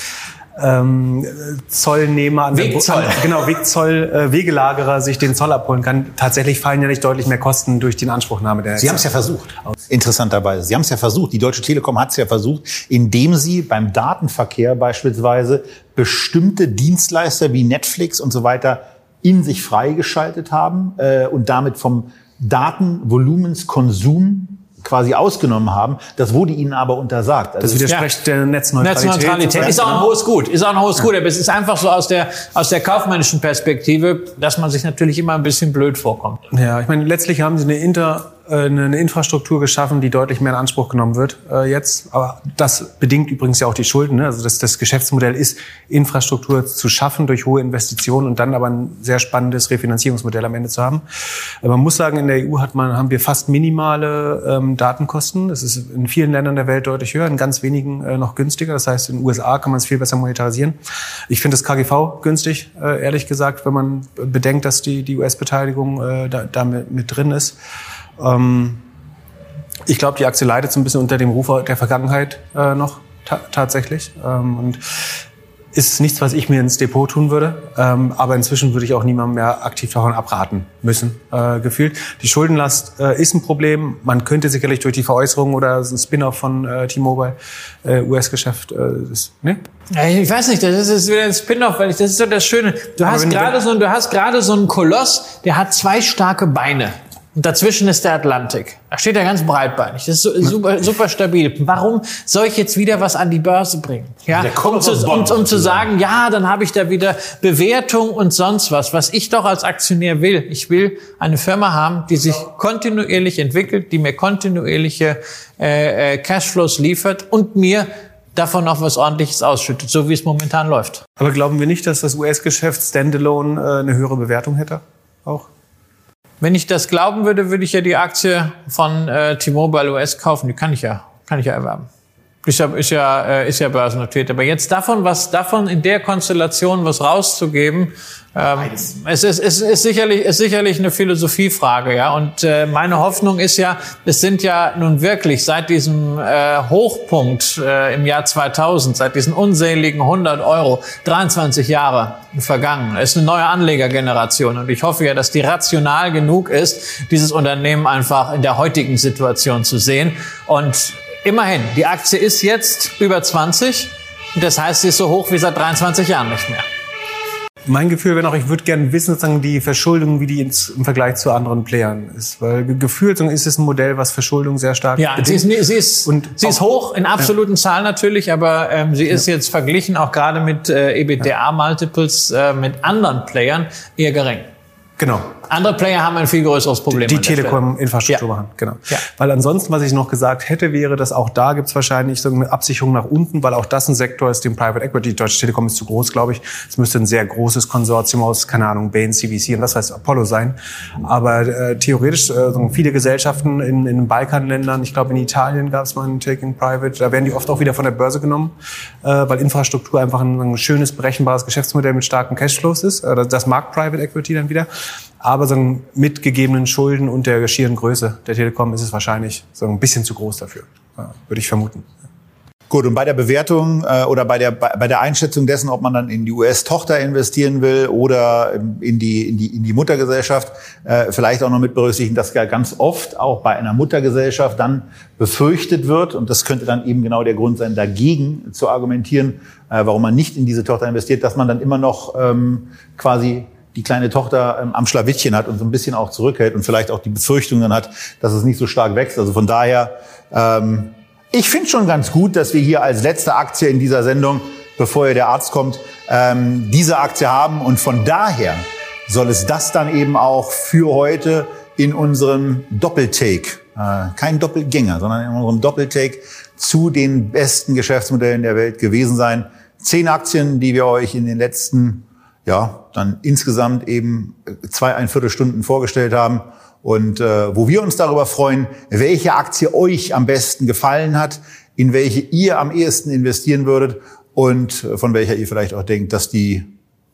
Speaker 4: ähm, Zollnehmer an
Speaker 3: Wegzoll.
Speaker 4: Der, genau, Wegzoll, äh, Wegelagerer sich den Zoll abholen kann. Tatsächlich fallen ja nicht deutlich mehr Kosten durch die Inanspruchnahme der
Speaker 2: Sie haben es ja versucht. Interessanterweise. Sie haben es ja versucht. Die Deutsche Telekom hat es ja versucht, indem sie beim Datenverkehr beispielsweise bestimmte Dienstleister wie Netflix und so weiter in sich freigeschaltet haben äh, und damit vom Datenvolumenskonsum quasi ausgenommen haben. Das wurde ihnen aber untersagt. Also
Speaker 4: Das widerspricht der Netzneutralität.
Speaker 3: Netzneutralität ist auch ein hohes Gut, ist auch ein hohes Gut, aber es ist einfach so aus der, aus der kaufmännischen Perspektive, dass man sich natürlich immer ein bisschen blöd vorkommt.
Speaker 4: Ja, ich meine, letztlich haben sie eine Inter eine Infrastruktur geschaffen, die deutlich mehr in Anspruch genommen wird äh, jetzt. Aber das bedingt übrigens ja auch die Schulden. Ne? Also das, das Geschäftsmodell ist, Infrastruktur zu schaffen durch hohe Investitionen und dann aber ein sehr spannendes Refinanzierungsmodell am Ende zu haben. Aber man muss sagen, in der EU hat man, haben wir fast minimale ähm, Datenkosten. Das ist in vielen Ländern der Welt deutlich höher, in ganz wenigen äh, noch günstiger. Das heißt, in den USA kann man es viel besser monetarisieren. Ich finde das KGV günstig, äh, ehrlich gesagt, wenn man bedenkt, dass die, die US-Beteiligung äh, da, da mit, mit drin ist. Ähm, ich glaube, die Aktie leidet so ein bisschen unter dem Ruf der Vergangenheit äh, noch ta tatsächlich. Ähm, und ist nichts, was ich mir ins Depot tun würde. Ähm, aber inzwischen würde ich auch niemandem mehr aktiv davon abraten müssen, äh, gefühlt. Die Schuldenlast äh, ist ein Problem. Man könnte sicherlich durch die Veräußerung oder so ein Spin-off von äh, T-Mobile, äh, US-Geschäft, äh, das, ne?
Speaker 3: Ich weiß nicht, das ist wieder ein Spin-off, weil ich, das ist so das Schöne. Du hast
Speaker 4: wenn-
Speaker 3: gerade so, du hast gerade so einen Koloss, der hat zwei starke Beine. Und dazwischen ist der Atlantik. Da steht er ganz breitbeinig. Das ist so, super, super stabil. Warum soll ich jetzt wieder was an die Börse bringen? Ja, um, zu, um, um zu sagen, ja, dann habe ich da wieder Bewertung und sonst was. Was ich doch als Aktionär will. Ich will eine Firma haben, die sich kontinuierlich entwickelt, die mir kontinuierliche äh, äh, Cashflows liefert und mir davon noch was ordentliches ausschüttet, so wie es momentan läuft.
Speaker 4: Aber glauben wir nicht, dass das US-Geschäft Standalone äh, eine höhere Bewertung hätte? Auch?
Speaker 3: Wenn ich das glauben würde, würde ich ja die Aktie von äh, T-Mobile US kaufen. Die kann ich ja, kann ich ja erwerben. Ist ja, ist ja, äh, ist ja börsennotiert. Aber jetzt davon, was davon in der Konstellation was rauszugeben, ähm, es ist, es ist sicherlich, ist sicherlich eine Philosophiefrage, ja. Und äh, meine Hoffnung ist ja, es sind ja nun wirklich seit diesem äh, Hochpunkt äh, im Jahr 2000, seit diesen unseligen 100 Euro, 23 Jahre vergangen. Es ist eine neue Anlegergeneration und ich hoffe ja, dass die rational genug ist, dieses Unternehmen einfach in der heutigen Situation zu sehen. Und immerhin, die Aktie ist jetzt über 20. Das heißt, sie ist so hoch wie seit 23 Jahren nicht mehr.
Speaker 4: Mein Gefühl wäre noch, ich würde gerne wissen, sozusagen die Verschuldung, wie die ins, im Vergleich zu anderen Playern ist. Weil ge- gefühlt ist es ein Modell, was Verschuldung sehr stark
Speaker 3: Ja, sie ist, sie ist,
Speaker 4: Und
Speaker 3: sie ist hoch in absoluten Zahlen natürlich, aber ähm, sie ist jetzt verglichen auch gerade mit äh, EBITDA-Multiples äh, mit anderen Playern eher gering.
Speaker 4: Genau.
Speaker 3: Andere Player haben ein viel größeres Problem.
Speaker 4: Die Telekom-Infrastruktur
Speaker 3: Ja.
Speaker 4: machen, genau.
Speaker 3: Ja.
Speaker 4: Weil ansonsten, was ich noch gesagt hätte, wäre, dass auch da gibt es wahrscheinlich so eine Absicherung nach unten, weil auch das ein Sektor ist, dem Private Equity, die Deutsche Telekom ist zu groß, glaube ich. Es müsste ein sehr großes Konsortium aus, keine Ahnung, Bain, CVC und was weiß Apollo sein. Aber äh, theoretisch, äh, so viele Gesellschaften in, in den Balkanländern, ich glaube in Italien gab es mal einen Taking Private, da werden die oft auch wieder von der Börse genommen, äh, weil Infrastruktur einfach ein, ein schönes, berechenbares Geschäftsmodell mit starken Cashflows ist. Äh, das mag Private Equity dann wieder. Aber so mit gegebenen Schulden und der schieren Größe der Telekom ist es wahrscheinlich so ein bisschen zu groß dafür, würde ich vermuten.
Speaker 2: Gut, und bei der Bewertung äh, oder bei der, bei, bei der Einschätzung dessen, ob man dann in die US-Tochter investieren will oder in die, in die, in die Muttergesellschaft, äh, vielleicht auch noch mit berücksichtigen, dass ja ganz oft auch bei einer Muttergesellschaft dann befürchtet wird, und das könnte dann eben genau der Grund sein, dagegen zu argumentieren, äh, warum man nicht in diese Tochter investiert, dass man dann immer noch ähm, quasi die kleine Tochter ähm, am Schlawittchen hat und so ein bisschen auch zurückhält und vielleicht auch die Befürchtung dann hat, dass es nicht so stark wächst. Also von daher, ähm, ich finde schon ganz gut, dass wir hier als letzte Aktie in dieser Sendung, bevor hier der Arzt kommt, ähm, diese Aktie haben. Und von daher soll es das dann eben auch für heute in unserem Doppeltake, äh, kein Doppelgänger, sondern in unserem Doppeltake zu den besten Geschäftsmodellen der Welt gewesen sein. Zehn Aktien, die wir euch in den letzten ja, dann insgesamt eben zwei, ein Viertelstunden vorgestellt haben. Und äh, wo wir uns darüber freuen, welche Aktie euch am besten gefallen hat, in welche ihr am ehesten investieren würdet und äh, von welcher ihr vielleicht auch denkt, dass die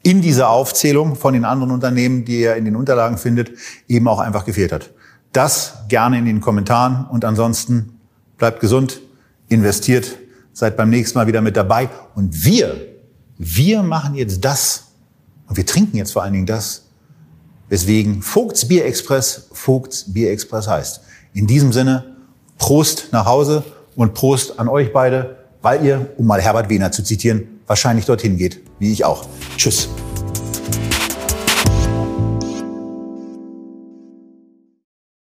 Speaker 2: in dieser Aufzählung von den anderen Unternehmen, die ihr in den Unterlagen findet, eben auch einfach gefehlt hat. Das gerne in den Kommentaren. Und ansonsten bleibt gesund, investiert, seid beim nächsten Mal wieder mit dabei. Und wir, wir machen jetzt das, und wir trinken jetzt vor allen Dingen das, weswegen Vogts Bier Express Vogts Bier Express heißt. In diesem Sinne, Prost nach Hause und Prost an euch beide, weil ihr, um mal Herbert Wehner zu zitieren, wahrscheinlich dorthin geht, wie ich auch. Tschüss.